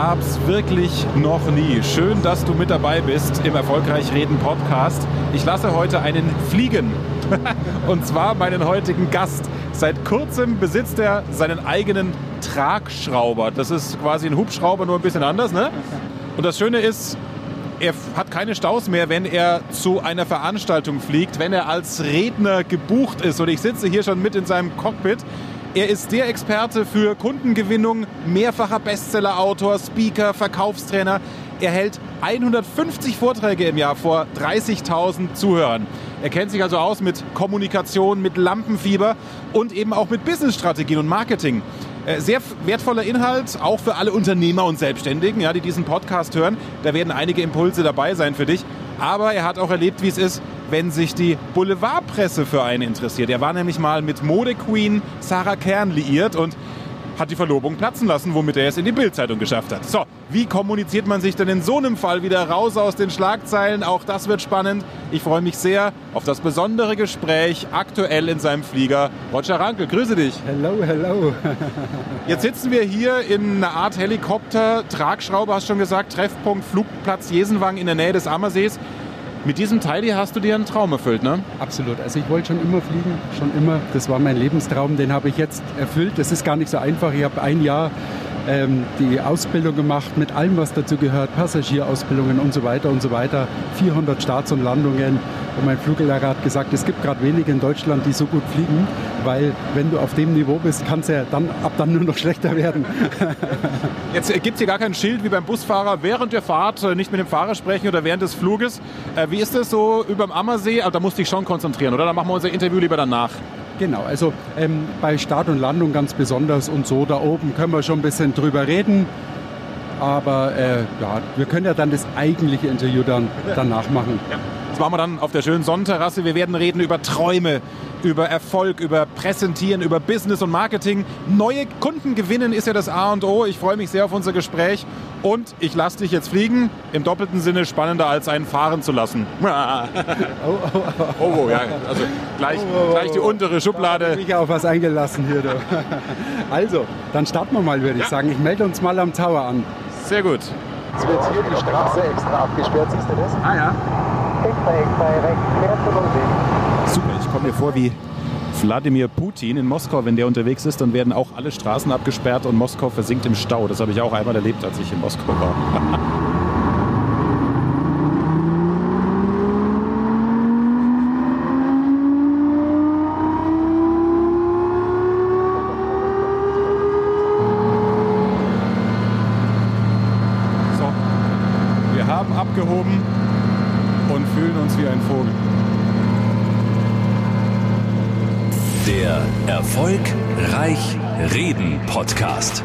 gab's wirklich noch nie. Schön, dass du mit dabei bist im Erfolgreich Reden Podcast. Ich lasse heute einen fliegen. Und zwar meinen heutigen Gast. Seit kurzem besitzt er seinen eigenen Tragschrauber. Das ist quasi ein Hubschrauber, nur ein bisschen anders, ne? Und das Schöne ist, er hat keine Staus mehr, wenn er zu einer Veranstaltung fliegt, wenn er als Redner gebucht ist. Und ich sitze hier schon mit in seinem Cockpit. Er ist der Experte für Kundengewinnung, mehrfacher Bestsellerautor, Speaker, Verkaufstrainer. Er hält 150 Vorträge im Jahr vor 30.000 Zuhörern. Er kennt sich also aus mit Kommunikation, mit Lampenfieber und eben auch mit Businessstrategien und Marketing. Äh, sehr wertvoller Inhalt, auch für alle Unternehmer und Selbstständigen, ja, die diesen Podcast hören. Da werden einige Impulse dabei sein für dich. Aber er hat auch erlebt, wie es ist, wenn sich die Boulevardpresse für einen interessiert. Er war nämlich mal mit Modequeen Sarah Kern liiert und hat die Verlobung platzen lassen, womit er es in die Bildzeitung geschafft hat. So, wie kommuniziert man sich denn in so einem Fall wieder raus aus den Schlagzeilen? Auch das wird spannend. Ich freue mich sehr auf das besondere Gespräch aktuell in seinem Flieger. Roger Rankel, grüße dich. Hello, hello. Jetzt sitzen wir hier in einer Art Helikopter, Tragschraube, hast du schon gesagt, Treffpunkt Flugplatz Jesenwang in der Nähe des Ammersees. Mit diesem Teil hier hast du dir einen Traum erfüllt, ne? Absolut. Also ich wollte schon immer fliegen, schon immer. Das war mein Lebenstraum, den habe ich jetzt erfüllt. Das ist gar nicht so einfach. Ich habe ein Jahr ähm, die Ausbildung gemacht mit allem, was dazu gehört, Passagierausbildungen und so weiter und so weiter, 400 Starts und Landungen. Und mein Fluglehrer hat gesagt, es gibt gerade wenige in Deutschland, die so gut fliegen, weil wenn du auf dem Niveau bist, kann es ja dann ab dann nur noch schlechter werden. Jetzt gibt es hier gar kein Schild wie beim Busfahrer während der Fahrt äh, nicht mit dem Fahrer sprechen oder während des Fluges. Äh, wie ist das so über dem Ammersee? Also, da musst du dich schon konzentrieren, oder? Da machen wir unser Interview lieber danach. Genau, also ähm, bei Start und Landung ganz besonders und so da oben können wir schon ein bisschen drüber reden. Aber äh, ja, wir können ja dann das eigentliche Interview dann danach machen. Ja. Das machen wir dann auf der schönen Sonnenterrasse. Wir werden reden über Träume, über Erfolg, über Präsentieren, über Business und Marketing. Neue Kunden gewinnen ist ja das A und O. Ich freue mich sehr auf unser Gespräch und ich lasse dich jetzt fliegen. Im doppelten Sinne spannender als einen fahren zu lassen. oh, oh, oh, oh, ja. Also gleich, oh, gleich die untere Schublade. Ich habe mich auf was eingelassen hier. Du. Also, dann starten wir mal, würde ich ja. sagen. Ich melde uns mal am Tower an. Sehr gut. Jetzt wird hier die Straße extra abgesperrt, siehst du das? Ah ja. Super, ich komme mir vor wie Wladimir Putin in Moskau. Wenn der unterwegs ist, dann werden auch alle Straßen abgesperrt und Moskau versinkt im Stau. Das habe ich auch einmal erlebt, als ich in Moskau war. abgehoben und fühlen uns wie ein Vogel. Der Erfolgreich Reden Podcast.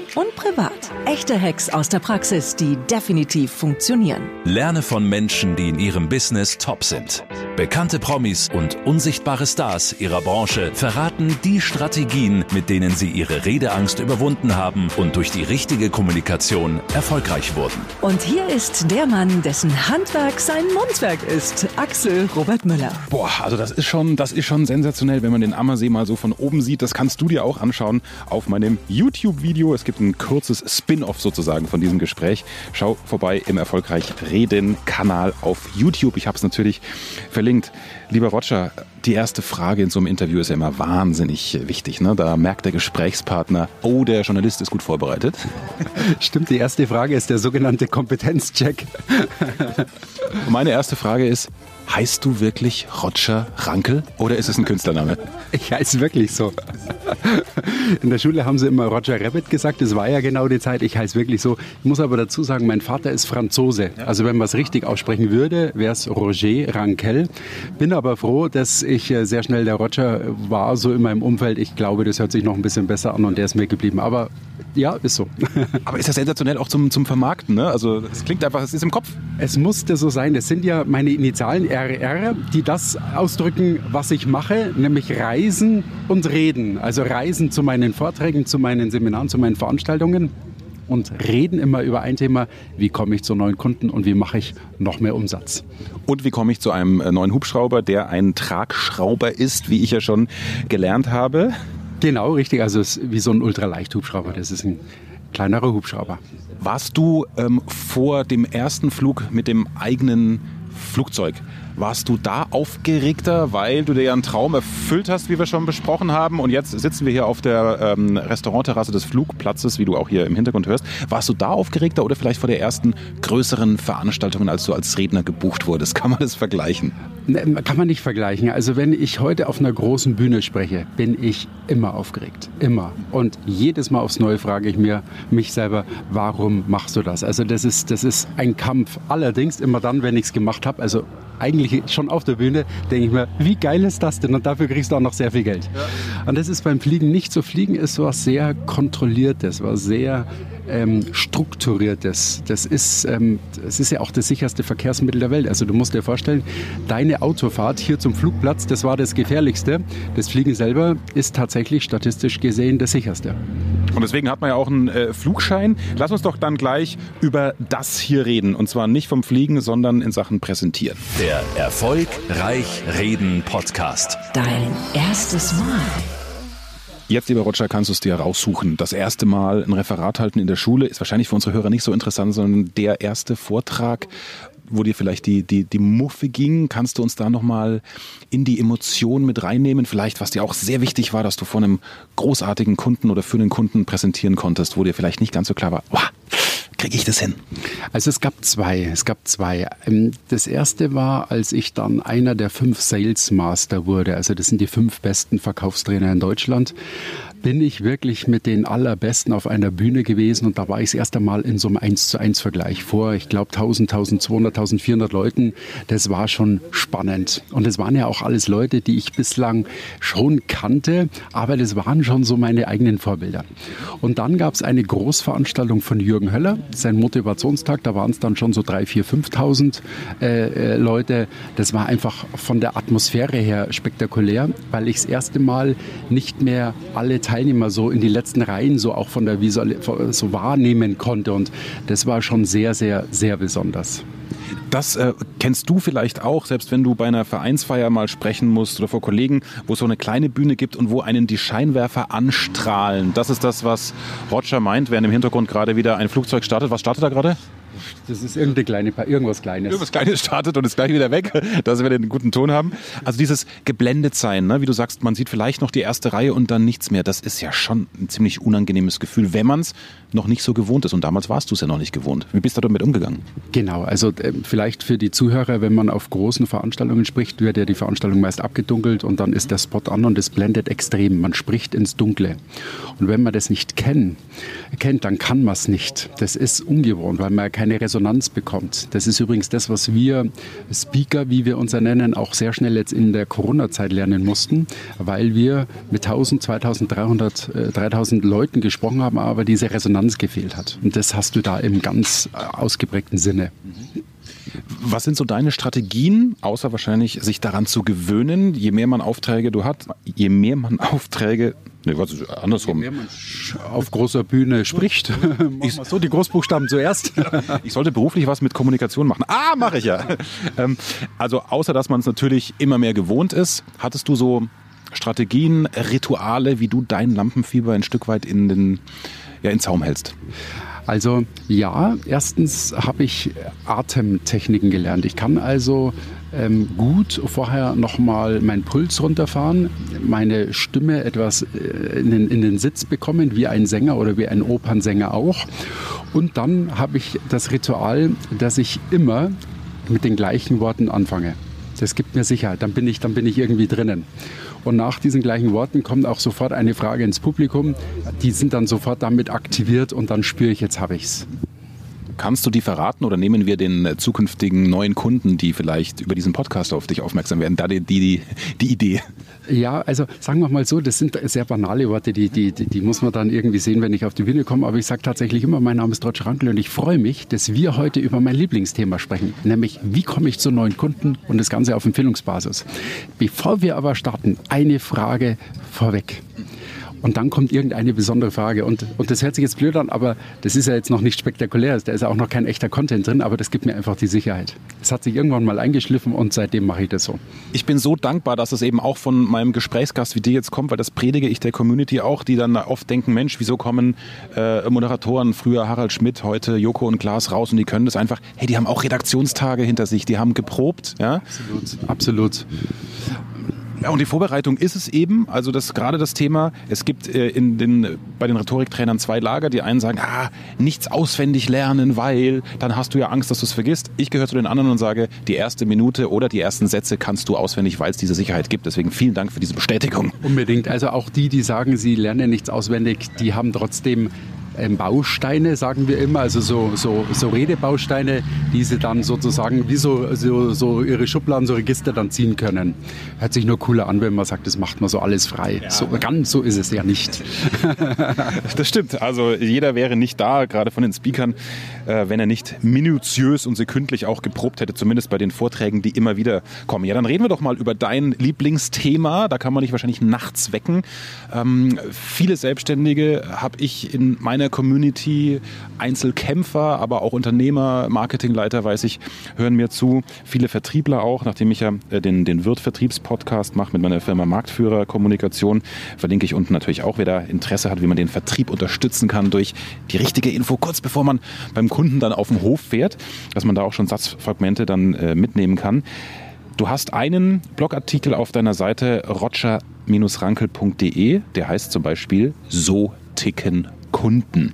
und privat. Echte Hacks aus der Praxis, die definitiv funktionieren. Lerne von Menschen, die in ihrem Business top sind. Bekannte Promis und unsichtbare Stars ihrer Branche verraten die Strategien, mit denen sie ihre Redeangst überwunden haben und durch die richtige Kommunikation erfolgreich wurden. Und hier ist der Mann, dessen Handwerk sein Mundwerk ist, Axel Robert Müller. Boah, also das ist schon, das ist schon sensationell, wenn man den Ammersee mal so von oben sieht. Das kannst du dir auch anschauen auf meinem YouTube-Video. Es gibt ein kurzes Spin-off sozusagen von diesem Gespräch. Schau vorbei im Erfolgreich Reden Kanal auf YouTube. Ich habe es natürlich verlinkt. Lieber Roger, die erste Frage in so einem Interview ist ja immer wahnsinnig wichtig. Ne? Da merkt der Gesprächspartner, oh, der Journalist ist gut vorbereitet. Stimmt, die erste Frage ist der sogenannte Kompetenzcheck. Meine erste Frage ist, Heißt du wirklich Roger Rankel oder ist es ein Künstlername? Ich heiße wirklich so. In der Schule haben sie immer Roger Rabbit gesagt. Das war ja genau die Zeit. Ich heiße wirklich so. Ich muss aber dazu sagen, mein Vater ist Franzose. Also wenn man es richtig aussprechen würde, wäre es Roger Rankel. Bin aber froh, dass ich äh, sehr schnell der Roger war, so in meinem Umfeld. Ich glaube, das hört sich noch ein bisschen besser an und der ist mir geblieben. Aber ja, ist so. Aber ist das sensationell auch zum, zum Vermarkten? Ne? Also es klingt einfach, es ist im Kopf. Es musste so sein. Das sind ja meine Initialen RR, die das ausdrücken, was ich mache, nämlich Reisen und Reden. Also Reisen zu meinen Vorträgen, zu meinen Seminaren, zu meinen Veranstaltungen und reden immer über ein Thema, wie komme ich zu neuen Kunden und wie mache ich noch mehr Umsatz. Und wie komme ich zu einem äh, neuen Hubschrauber, der ein Tragschrauber ist, wie ich ja schon gelernt habe? Genau, richtig. Also es ist wie so ein Ultraleicht-Hubschrauber. Das ist ein kleinerer Hubschrauber. Warst du ähm, vor dem ersten Flug mit dem eigenen Flugzeug warst du da aufgeregter, weil du dir ja einen Traum erfüllt hast, wie wir schon besprochen haben? Und jetzt sitzen wir hier auf der ähm, Restaurantterrasse des Flugplatzes, wie du auch hier im Hintergrund hörst. Warst du da aufgeregter oder vielleicht vor der ersten größeren Veranstaltung, als du als Redner gebucht wurdest? Kann man das vergleichen? Ne, kann man nicht vergleichen. Also wenn ich heute auf einer großen Bühne spreche, bin ich immer aufgeregt. Immer. Und jedes Mal aufs Neue frage ich mir mich selber, warum machst du das? Also das ist, das ist ein Kampf. Allerdings immer dann, wenn ich es gemacht habe, also eigentlich schon auf der Bühne, denke ich mir, wie geil ist das denn? Und dafür kriegst du auch noch sehr viel Geld. Ja. Und das ist beim Fliegen nicht so. Fliegen ist was sehr Kontrolliertes, was sehr ähm, strukturiertes. Das ist, ähm, das ist ja auch das sicherste Verkehrsmittel der Welt. Also du musst dir vorstellen, deine Autofahrt hier zum Flugplatz, das war das Gefährlichste. Das Fliegen selber ist tatsächlich statistisch gesehen das sicherste. Und deswegen hat man ja auch einen äh, Flugschein. Lass uns doch dann gleich über das hier reden. Und zwar nicht vom Fliegen, sondern in Sachen Präsentieren. Der Erfolgreich Reden Podcast. Dein erstes Mal. Jetzt, lieber Roger, kannst du es dir raussuchen. Das erste Mal ein Referat halten in der Schule ist wahrscheinlich für unsere Hörer nicht so interessant, sondern der erste Vortrag, wo dir vielleicht die, die, die Muffe ging. Kannst du uns da nochmal in die Emotion mit reinnehmen? Vielleicht, was dir auch sehr wichtig war, dass du vor einem großartigen Kunden oder für einen Kunden präsentieren konntest, wo dir vielleicht nicht ganz so klar war, wow, kriege ich das hin? Also es gab zwei. Es gab zwei. Ähm, das erste war, als ich dann einer der fünf Sales Master wurde. Also das sind die fünf besten Verkaufstrainer in Deutschland bin ich wirklich mit den Allerbesten auf einer Bühne gewesen und da war ich das erste Mal in so einem 1 zu 1 Vergleich vor, ich glaube 1000, 1200, 1400 Leuten. Das war schon spannend. Und es waren ja auch alles Leute, die ich bislang schon kannte, aber das waren schon so meine eigenen Vorbilder. Und dann gab es eine Großveranstaltung von Jürgen Höller, sein Motivationstag, da waren es dann schon so 3.000, 4.000, 5.000 äh, Leute. Das war einfach von der Atmosphäre her spektakulär, weil ich das erste Mal nicht mehr alle Teilnehmer so in die letzten Reihen so auch von der Visual so wahrnehmen konnte. Und das war schon sehr, sehr, sehr besonders. Das äh, kennst du vielleicht auch, selbst wenn du bei einer Vereinsfeier mal sprechen musst oder vor Kollegen, wo es so eine kleine Bühne gibt und wo einen die Scheinwerfer anstrahlen. Das ist das, was Roger meint, während im Hintergrund gerade wieder ein Flugzeug startet. Was startet da gerade? Das ist irgendeine kleine, irgendwas Kleines. Irgendwas Kleines startet und ist gleich wieder weg, dass wir den guten Ton haben. Also dieses geblendet sein, ne? wie du sagst, man sieht vielleicht noch die erste Reihe und dann nichts mehr. Das ist ja schon ein ziemlich unangenehmes Gefühl, wenn man es noch nicht so gewohnt ist. Und damals warst du es ja noch nicht gewohnt. Wie bist du damit umgegangen? Genau, also äh, vielleicht für die Zuhörer, wenn man auf großen Veranstaltungen spricht, wird ja die Veranstaltung meist abgedunkelt und dann ist der Spot an und es blendet extrem. Man spricht ins Dunkle. Und wenn man das nicht kennt, kennt dann kann man es nicht. Das ist ungewohnt, weil man keine Resonanz bekommt. Das ist übrigens das, was wir Speaker, wie wir uns nennen, auch sehr schnell jetzt in der Corona-Zeit lernen mussten, weil wir mit 1000, 2300, 3000 Leuten gesprochen haben, aber diese Resonanz gefehlt hat. Und das hast du da im ganz äh, ausgeprägten Sinne. Was sind so deine Strategien, außer wahrscheinlich sich daran zu gewöhnen, je mehr man Aufträge du hat, je mehr man Aufträge Nee, was ist andersrum? Je mehr man auf großer Bühne spricht. ich, so die Großbuchstaben zuerst. ich sollte beruflich was mit Kommunikation machen. Ah, mache ich ja. Ähm, also außer dass man es natürlich immer mehr gewohnt ist, hattest du so Strategien, Rituale, wie du dein Lampenfieber ein Stück weit in den ja, in Zaum hältst? Also ja, erstens habe ich Atemtechniken gelernt. Ich kann also ähm, gut vorher nochmal meinen Puls runterfahren, meine Stimme etwas äh, in, den, in den Sitz bekommen, wie ein Sänger oder wie ein Opernsänger auch. Und dann habe ich das Ritual, dass ich immer mit den gleichen Worten anfange. Das gibt mir Sicherheit, dann bin ich, dann bin ich irgendwie drinnen. Und nach diesen gleichen Worten kommt auch sofort eine Frage ins Publikum. Die sind dann sofort damit aktiviert und dann spüre ich, jetzt habe ich es. Kannst du die verraten oder nehmen wir den äh, zukünftigen neuen Kunden, die vielleicht über diesen Podcast auf dich aufmerksam werden, da die, die, die Idee? Ja, also sagen wir mal so, das sind sehr banale Worte, die, die, die muss man dann irgendwie sehen, wenn ich auf die Bühne komme. Aber ich sage tatsächlich immer, mein Name ist Roger Rankel und ich freue mich, dass wir heute über mein Lieblingsthema sprechen, nämlich wie komme ich zu neuen Kunden und das Ganze auf Empfehlungsbasis. Bevor wir aber starten, eine Frage vorweg. Und dann kommt irgendeine besondere Frage. Und, und das hört sich jetzt blöd an, aber das ist ja jetzt noch nicht spektakulär. Da ist ja auch noch kein echter Content drin, aber das gibt mir einfach die Sicherheit. Es hat sich irgendwann mal eingeschliffen und seitdem mache ich das so. Ich bin so dankbar, dass es eben auch von meinem Gesprächsgast wie dir jetzt kommt, weil das predige ich der Community auch, die dann oft denken, Mensch, wieso kommen äh, Moderatoren, früher Harald Schmidt, heute Joko und Klaas raus und die können das einfach, hey, die haben auch Redaktionstage hinter sich, die haben geprobt. Ja? Absolut, absolut. Ja, und die Vorbereitung ist es eben, also das gerade das Thema, es gibt äh, in den, bei den Rhetoriktrainern zwei Lager, die einen sagen, ah, nichts auswendig lernen, weil dann hast du ja Angst, dass du es vergisst. Ich gehöre zu den anderen und sage, die erste Minute oder die ersten Sätze kannst du auswendig, weil es diese Sicherheit gibt. Deswegen vielen Dank für diese Bestätigung. Unbedingt. Also auch die, die sagen, sie lernen nichts auswendig, die haben trotzdem Bausteine, sagen wir immer, also so, so, so Redebausteine, die sie dann sozusagen wie so, so, so ihre Schubladen, so Register dann ziehen können. Hört sich nur cooler an, wenn man sagt, das macht man so alles frei. Ja. So, ganz so ist es ja nicht. das stimmt. Also jeder wäre nicht da, gerade von den Speakern, äh, wenn er nicht minutiös und sekündlich auch geprobt hätte, zumindest bei den Vorträgen, die immer wieder kommen. Ja, dann reden wir doch mal über dein Lieblingsthema. Da kann man dich wahrscheinlich nachts wecken. Ähm, viele Selbstständige habe ich in meiner meiner Community, Einzelkämpfer, aber auch Unternehmer, Marketingleiter, weiß ich, hören mir zu. Viele Vertriebler auch, nachdem ich ja äh, den, den Wirt-Vertriebspodcast mache mit meiner Firma Marktführer Kommunikation, verlinke ich unten natürlich auch, wer da Interesse hat, wie man den Vertrieb unterstützen kann durch die richtige Info, kurz bevor man beim Kunden dann auf den Hof fährt, dass man da auch schon Satzfragmente dann äh, mitnehmen kann. Du hast einen Blogartikel auf deiner Seite roger-rankel.de, der heißt zum Beispiel So ticken Kunden.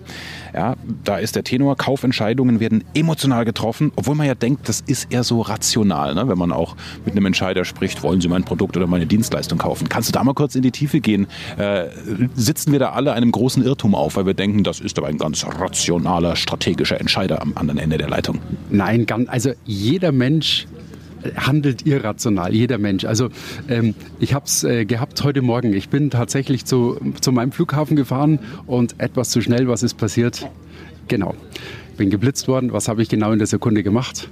Ja, da ist der Tenor, Kaufentscheidungen werden emotional getroffen, obwohl man ja denkt, das ist eher so rational, ne? wenn man auch mit einem Entscheider spricht, wollen Sie mein Produkt oder meine Dienstleistung kaufen. Kannst du da mal kurz in die Tiefe gehen? Äh, sitzen wir da alle einem großen Irrtum auf, weil wir denken, das ist aber ein ganz rationaler, strategischer Entscheider am anderen Ende der Leitung? Nein, also jeder Mensch handelt irrational, jeder Mensch. Also ähm, ich habe es äh, gehabt heute Morgen. Ich bin tatsächlich zu, zu meinem Flughafen gefahren und etwas zu schnell. Was ist passiert? Genau. Bin geblitzt worden. Was habe ich genau in der Sekunde gemacht?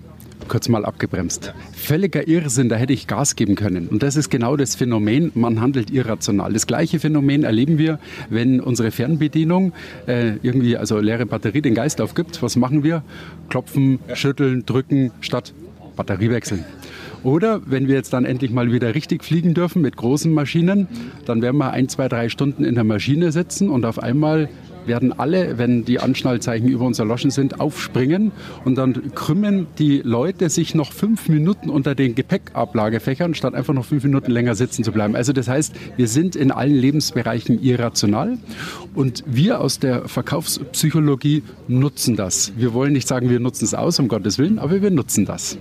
kurz mal abgebremst. Völliger Irrsinn, da hätte ich Gas geben können. Und das ist genau das Phänomen, man handelt irrational. Das gleiche Phänomen erleben wir, wenn unsere Fernbedienung äh, irgendwie, also leere Batterie, den Geist aufgibt. Was machen wir? Klopfen, schütteln, drücken, statt Batterie wechseln. Oder wenn wir jetzt dann endlich mal wieder richtig fliegen dürfen mit großen Maschinen, dann werden wir ein, zwei, drei Stunden in der Maschine sitzen und auf einmal werden alle, wenn die Anschnallzeichen über uns erloschen sind, aufspringen und dann krümmen die Leute sich noch fünf Minuten unter den Gepäckablagefächern, statt einfach noch fünf Minuten länger sitzen zu bleiben. Also das heißt, wir sind in allen Lebensbereichen irrational und wir aus der Verkaufspsychologie nutzen das. Wir wollen nicht sagen, wir nutzen es aus, um Gottes Willen, aber wir nutzen das.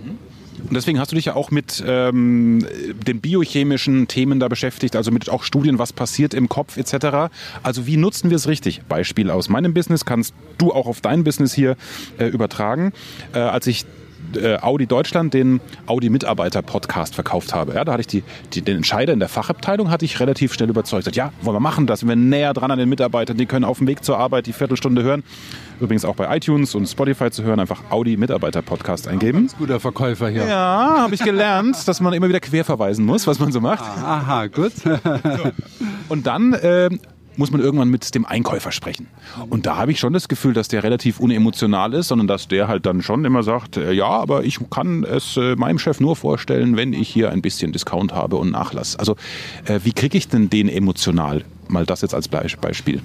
Und deswegen hast du dich ja auch mit ähm, den biochemischen Themen da beschäftigt, also mit auch Studien, was passiert im Kopf etc. Also wie nutzen wir es richtig? Beispiel aus meinem Business kannst du auch auf dein Business hier äh, übertragen. Äh, als ich äh, Audi Deutschland den Audi Mitarbeiter Podcast verkauft habe. Ja, da hatte ich die, die, den Entscheider in der Fachabteilung hatte ich relativ schnell überzeugt. Ja, wollen wir machen das. Wir näher dran an den Mitarbeitern, die können auf dem Weg zur Arbeit die Viertelstunde hören. Übrigens auch bei iTunes und Spotify zu hören, einfach Audi Mitarbeiter Podcast eingeben. Ganz guter Verkäufer hier. Ja, habe ich gelernt, dass man immer wieder quer verweisen muss, was man so macht. Aha, gut. Und dann äh, muss man irgendwann mit dem Einkäufer sprechen. Und da habe ich schon das Gefühl, dass der relativ unemotional ist, sondern dass der halt dann schon immer sagt, äh, ja, aber ich kann es äh, meinem Chef nur vorstellen, wenn ich hier ein bisschen Discount habe und Nachlass. Also äh, wie kriege ich denn den emotional? Mal das jetzt als Beispiel.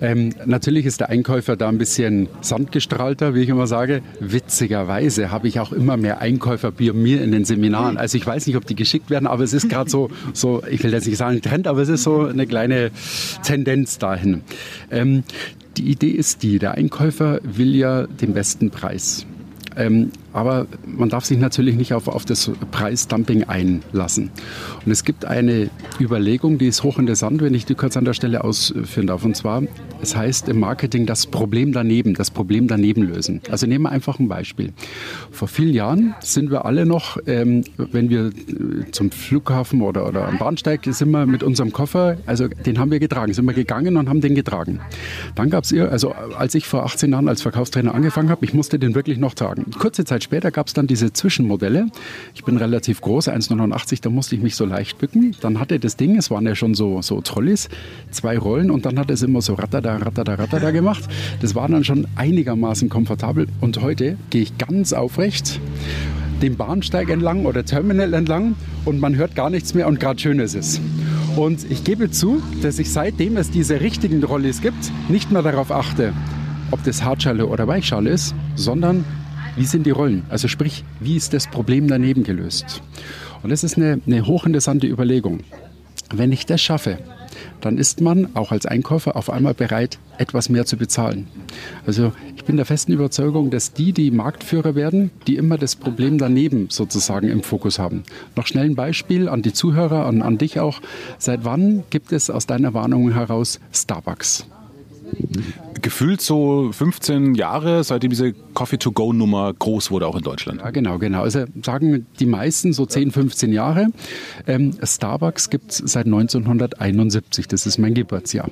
Ähm, natürlich ist der Einkäufer da ein bisschen sandgestrahlter, wie ich immer sage. Witzigerweise habe ich auch immer mehr Einkäufer bei mir in den Seminaren. Also ich weiß nicht, ob die geschickt werden, aber es ist gerade so, so, ich will jetzt nicht sagen Trend, aber es ist so eine kleine Tendenz dahin. Ähm, die Idee ist die, der Einkäufer will ja den besten Preis. Ähm, aber man darf sich natürlich nicht auf, auf das Preisdumping einlassen. Und es gibt eine Überlegung, die ist hochinteressant, wenn ich die kurz an der Stelle ausführen darf. Und zwar, es heißt im Marketing das Problem daneben, das Problem daneben lösen. Also nehmen wir einfach ein Beispiel. Vor vielen Jahren sind wir alle noch, ähm, wenn wir äh, zum Flughafen oder, oder am Bahnsteig sind wir mit unserem Koffer, also den haben wir getragen, sind wir gegangen und haben den getragen. Dann gab es, also als ich vor 18 Jahren als Verkaufstrainer angefangen habe, ich musste den wirklich noch tragen. Kurze Zeit. Später gab es dann diese Zwischenmodelle. Ich bin relativ groß, 1,89, da musste ich mich so leicht bücken. Dann hatte das Ding, es waren ja schon so, so Trolleys, zwei Rollen und dann hat es immer so rattada, rattada, rattada gemacht. Das war dann schon einigermaßen komfortabel und heute gehe ich ganz aufrecht den Bahnsteig entlang oder Terminal entlang und man hört gar nichts mehr und gerade schön ist es. Und ich gebe zu, dass ich seitdem es diese richtigen Rollis gibt, nicht mehr darauf achte, ob das Hartschale oder Weichschale ist, sondern wie sind die Rollen? Also sprich, wie ist das Problem daneben gelöst? Und das ist eine, eine hochinteressante Überlegung. Wenn ich das schaffe, dann ist man auch als Einkäufer auf einmal bereit, etwas mehr zu bezahlen. Also ich bin der festen Überzeugung, dass die, die Marktführer werden, die immer das Problem daneben sozusagen im Fokus haben. Noch schnell ein Beispiel an die Zuhörer, an, an dich auch. Seit wann gibt es aus deiner Warnung heraus Starbucks? Gefühlt so 15 Jahre, seitdem diese Coffee-to-Go-Nummer groß wurde, auch in Deutschland. Ja, genau, genau. Also sagen die meisten so 10, 15 Jahre. Ähm, Starbucks gibt es seit 1971, das ist mein Geburtsjahr.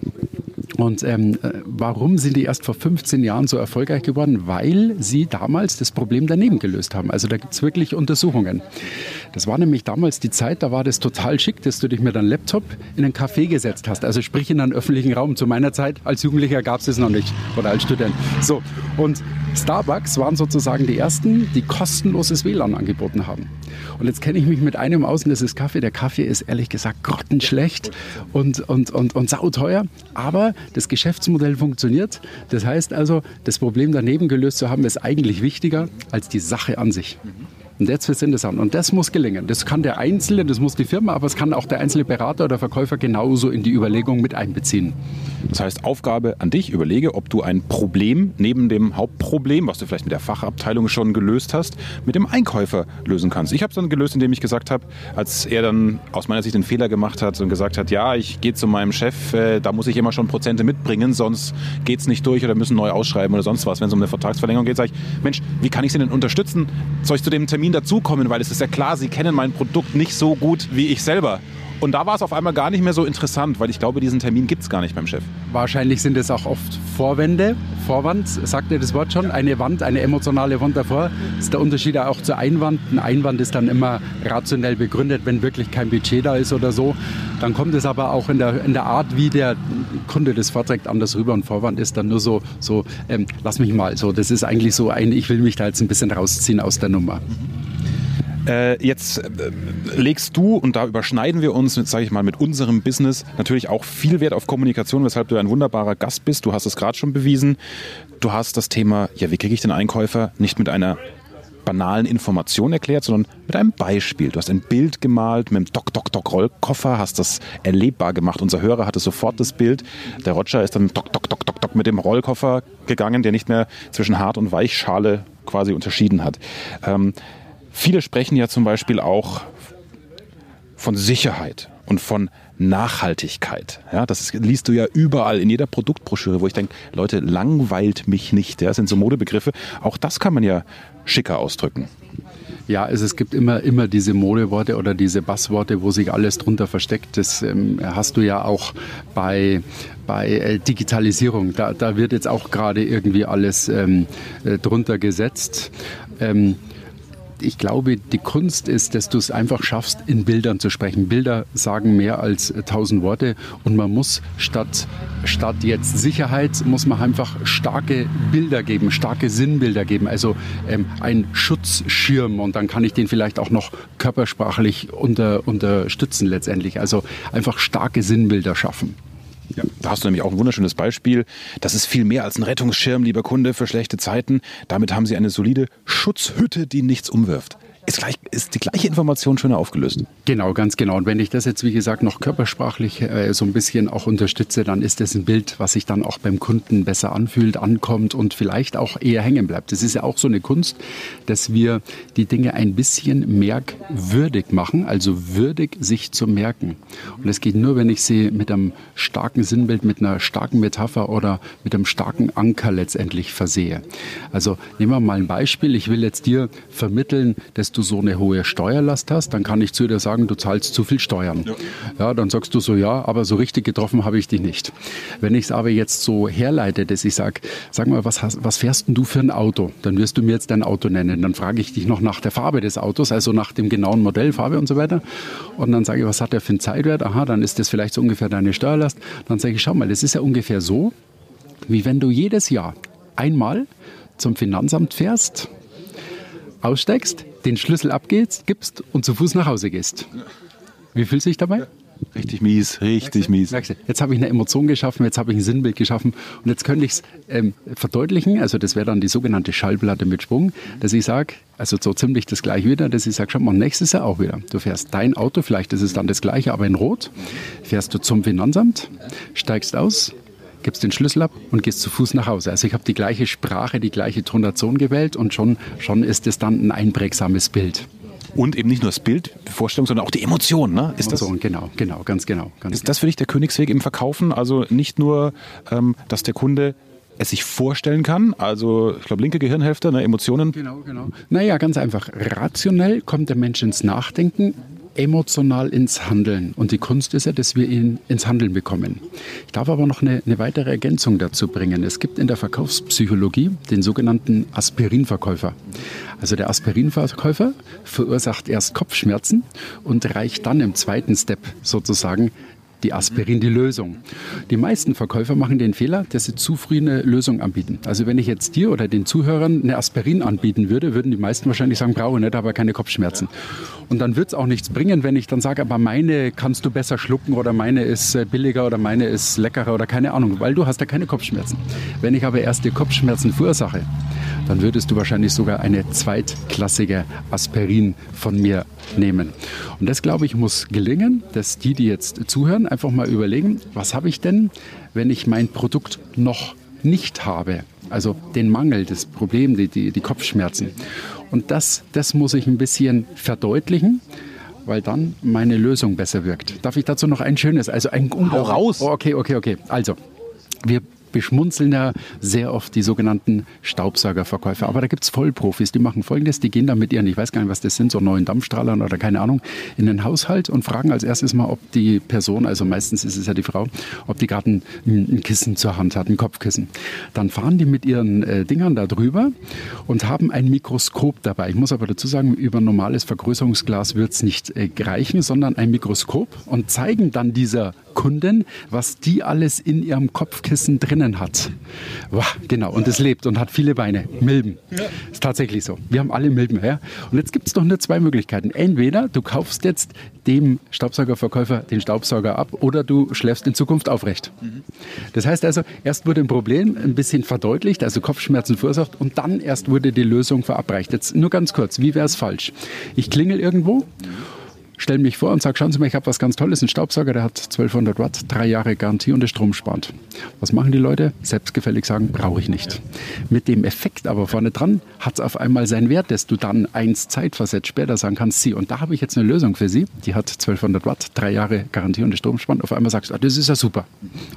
Und ähm, äh, warum sind die erst vor 15 Jahren so erfolgreich geworden? Weil sie damals das Problem daneben gelöst haben. Also da gibt es wirklich Untersuchungen. Das war nämlich damals die Zeit, da war das total schick, dass du dich mit einem Laptop in einen Café gesetzt hast. Also sprich in einen öffentlichen Raum. Zu meiner Zeit als Jugendlicher gab es das noch nicht oder als Student. So, und Starbucks waren sozusagen die ersten, die kostenloses WLAN angeboten haben. Und jetzt kenne ich mich mit einem aus, und das ist Kaffee. Der Kaffee ist ehrlich gesagt grottenschlecht und, und, und, und sauteuer. Aber das Geschäftsmodell funktioniert. Das heißt also, das Problem daneben gelöst zu haben, ist eigentlich wichtiger als die Sache an sich. Und jetzt es interessant. Und das muss gelingen. Das kann der Einzelne, das muss die Firma, aber es kann auch der einzelne Berater oder Verkäufer genauso in die Überlegung mit einbeziehen. Das heißt, Aufgabe an dich, überlege, ob du ein Problem neben dem Hauptproblem, was du vielleicht mit der Fachabteilung schon gelöst hast, mit dem Einkäufer lösen kannst. Ich habe es dann gelöst, indem ich gesagt habe, als er dann aus meiner Sicht den Fehler gemacht hat und gesagt hat, ja, ich gehe zu meinem Chef, äh, da muss ich immer schon Prozente mitbringen, sonst geht es nicht durch oder müssen neu ausschreiben oder sonst was. Wenn es um eine Vertragsverlängerung geht, sage ich, Mensch, wie kann ich Sie denn unterstützen? Soll ich zu dem Termin dazukommen? Weil es ist ja klar, Sie kennen mein Produkt nicht so gut wie ich selber. Und da war es auf einmal gar nicht mehr so interessant, weil ich glaube, diesen Termin gibt es gar nicht beim Chef. Wahrscheinlich sind es auch oft Vorwände. Vorwand, sagt ihr das Wort schon? Eine Wand, eine emotionale Wand davor. Das ist der Unterschied auch zur Einwand. Ein Einwand ist dann immer rationell begründet, wenn wirklich kein Budget da ist oder so. Dann kommt es aber auch in der, in der Art, wie der Kunde das vorträgt, anders rüber. Und Vorwand ist dann nur so, so ähm, lass mich mal. So, das ist eigentlich so ein, ich will mich da jetzt ein bisschen rausziehen aus der Nummer. Äh, jetzt äh, legst du, und da überschneiden wir uns, sage ich mal, mit unserem Business natürlich auch viel Wert auf Kommunikation, weshalb du ein wunderbarer Gast bist. Du hast es gerade schon bewiesen. Du hast das Thema, ja, wie kriege ich den Einkäufer nicht mit einer banalen Information erklärt, sondern mit einem Beispiel. Du hast ein Bild gemalt mit dem Doc Doc Doc Rollkoffer, hast das erlebbar gemacht. Unser Hörer hatte sofort das Bild. Der Roger ist dann Doc Doc Doc Doc Doc mit dem Rollkoffer gegangen, der nicht mehr zwischen Hart- und Weichschale quasi unterschieden hat. Ähm, Viele sprechen ja zum Beispiel auch von Sicherheit und von Nachhaltigkeit. Ja, das liest du ja überall in jeder Produktbroschüre, wo ich denke, Leute, langweilt mich nicht. Ja, das sind so Modebegriffe. Auch das kann man ja schicker ausdrücken. Ja, also es gibt immer, immer diese Modeworte oder diese Bassworte, wo sich alles drunter versteckt. Das ähm, hast du ja auch bei, bei äh, Digitalisierung. Da, da wird jetzt auch gerade irgendwie alles ähm, äh, drunter gesetzt. Ähm, ich glaube, die Kunst ist, dass du es einfach schaffst, in Bildern zu sprechen. Bilder sagen mehr als tausend Worte und man muss statt, statt jetzt Sicherheit, muss man einfach starke Bilder geben, starke Sinnbilder geben. Also ähm, ein Schutzschirm und dann kann ich den vielleicht auch noch körpersprachlich unter, unterstützen letztendlich. Also einfach starke Sinnbilder schaffen. Ja. Da hast du nämlich auch ein wunderschönes Beispiel. Das ist viel mehr als ein Rettungsschirm, lieber Kunde, für schlechte Zeiten. Damit haben sie eine solide Schutzhütte, die nichts umwirft ist, gleich, ist die gleiche Information schöner aufgelöst. Genau, ganz genau. Und wenn ich das jetzt, wie gesagt, noch körpersprachlich äh, so ein bisschen auch unterstütze, dann ist das ein Bild, was sich dann auch beim Kunden besser anfühlt, ankommt und vielleicht auch eher hängen bleibt. Das ist ja auch so eine Kunst, dass wir die Dinge ein bisschen merkwürdig machen, also würdig sich zu merken. Und das geht nur, wenn ich sie mit einem starken Sinnbild, mit einer starken Metapher oder mit einem starken Anker letztendlich versehe. Also nehmen wir mal ein Beispiel. Ich will jetzt dir vermitteln, dass dass du so eine hohe Steuerlast hast, dann kann ich zu dir sagen, du zahlst zu viel Steuern. Ja, ja dann sagst du so, ja, aber so richtig getroffen habe ich dich nicht. Wenn ich es aber jetzt so herleite, dass ich sage, sag mal, was, hast, was fährst denn du für ein Auto? Dann wirst du mir jetzt dein Auto nennen. Dann frage ich dich noch nach der Farbe des Autos, also nach dem genauen Modell, Farbe und so weiter. Und dann sage ich, was hat der für einen Zeitwert? Aha, dann ist das vielleicht so ungefähr deine Steuerlast. Dann sage ich, schau mal, das ist ja ungefähr so, wie wenn du jedes Jahr einmal zum Finanzamt fährst, aussteigst, den Schlüssel abgibst gibst und zu Fuß nach Hause gehst. Wie fühlt sich dabei? Richtig mies, richtig mies. Jetzt habe ich eine Emotion geschaffen, jetzt habe ich ein Sinnbild geschaffen und jetzt könnte ich es ähm, verdeutlichen, also das wäre dann die sogenannte Schallplatte mit Sprung, dass ich sage, also so ziemlich das gleiche wieder, dass ich sage, schau mal, nächstes Jahr auch wieder. Du fährst dein Auto, vielleicht ist es dann das gleiche, aber in Rot, fährst du zum Finanzamt, steigst aus, gibst den Schlüssel ab und gehst zu Fuß nach Hause. Also ich habe die gleiche Sprache, die gleiche Tonation gewählt und schon, schon ist es dann ein einprägsames Bild. Und eben nicht nur das Bild, die Vorstellung, sondern auch die Emotion. Ne? Ist Emotion, das, genau, genau, ganz genau. Ganz ist das für dich der Königsweg im Verkaufen? Also nicht nur, ähm, dass der Kunde es sich vorstellen kann. Also, ich glaube, linke Gehirnhälfte, ne, Emotionen. Genau, genau. Naja, ganz einfach. Rationell kommt der Mensch ins Nachdenken emotional ins Handeln. Und die Kunst ist ja, dass wir ihn ins Handeln bekommen. Ich darf aber noch eine, eine weitere Ergänzung dazu bringen. Es gibt in der Verkaufspsychologie den sogenannten Aspirinverkäufer. Also der Aspirinverkäufer verursacht erst Kopfschmerzen und reicht dann im zweiten Step sozusagen die Aspirin die Lösung. Die meisten Verkäufer machen den Fehler, dass sie zu früh eine Lösung anbieten. Also wenn ich jetzt dir oder den Zuhörern eine Aspirin anbieten würde, würden die meisten wahrscheinlich sagen, brauche ich nicht, aber keine Kopfschmerzen. Und dann wird es auch nichts bringen, wenn ich dann sage, aber meine kannst du besser schlucken oder meine ist äh, billiger oder meine ist leckerer oder keine Ahnung, weil du hast ja keine Kopfschmerzen. Wenn ich aber erst die Kopfschmerzen verursache, dann würdest du wahrscheinlich sogar eine zweitklassige Aspirin von mir nehmen. Und das, glaube ich, muss gelingen, dass die, die jetzt zuhören, einfach mal überlegen, was habe ich denn, wenn ich mein Produkt noch nicht habe? Also den Mangel, das Problem, die, die, die Kopfschmerzen. Und das, das muss ich ein bisschen verdeutlichen weil dann meine Lösung besser wirkt. Darf ich dazu noch ein schönes, also ein Hau raus. Oh, okay, okay, okay. Also, wir beschmunzeln ja sehr oft die sogenannten Staubsaugerverkäufer. Aber da gibt es Vollprofis, die machen folgendes, die gehen dann mit ihren, ich weiß gar nicht, was das sind, so neuen Dampfstrahlern oder keine Ahnung, in den Haushalt und fragen als erstes mal, ob die Person, also meistens ist es ja die Frau, ob die gerade ein, ein, Kissen zur Hand hat, ein Kopfkissen. Dann fahren die mit ihren äh, Dingern da drüber und haben ein Mikroskop dabei. Ich muss aber dazu sagen, über normales Vergrößerungsglas wird es nicht äh, reichen, sondern ein Mikroskop und zeigen dann dieser Kunden, was die alles in ihrem Kopfkissen drinnen hat. Wow, genau, und es lebt und hat viele Beine. Milben. Ist tatsächlich so. Wir haben alle Milben. Ja? Und jetzt gibt es noch nur zwei Möglichkeiten. Entweder du kaufst jetzt dem Staubsaugerverkäufer den Staubsauger ab oder du schläfst in Zukunft aufrecht. Mhm. Das heißt also, erst wurde ein Problem ein bisschen verdeutlicht, also Kopfschmerzen verursacht und dann erst wurde die Lösung verabreicht. Jetzt nur ganz kurz, wie wäre es falsch? Ich klingel irgendwo. Mhm stelle mich vor und sage, schauen Sie mal, ich habe was ganz Tolles, ein Staubsauger, der hat 1200 Watt, drei Jahre Garantie und ist stromsparend. Was machen die Leute? Selbstgefällig sagen, brauche ich nicht. Mit dem Effekt aber vorne dran hat es auf einmal seinen Wert, dass du dann eins zeitversetzt später sagen kannst, Sie, und da habe ich jetzt eine Lösung für Sie, die hat 1200 Watt, drei Jahre Garantie und ist stromsparend. Auf einmal sagst du, ah, das ist ja super.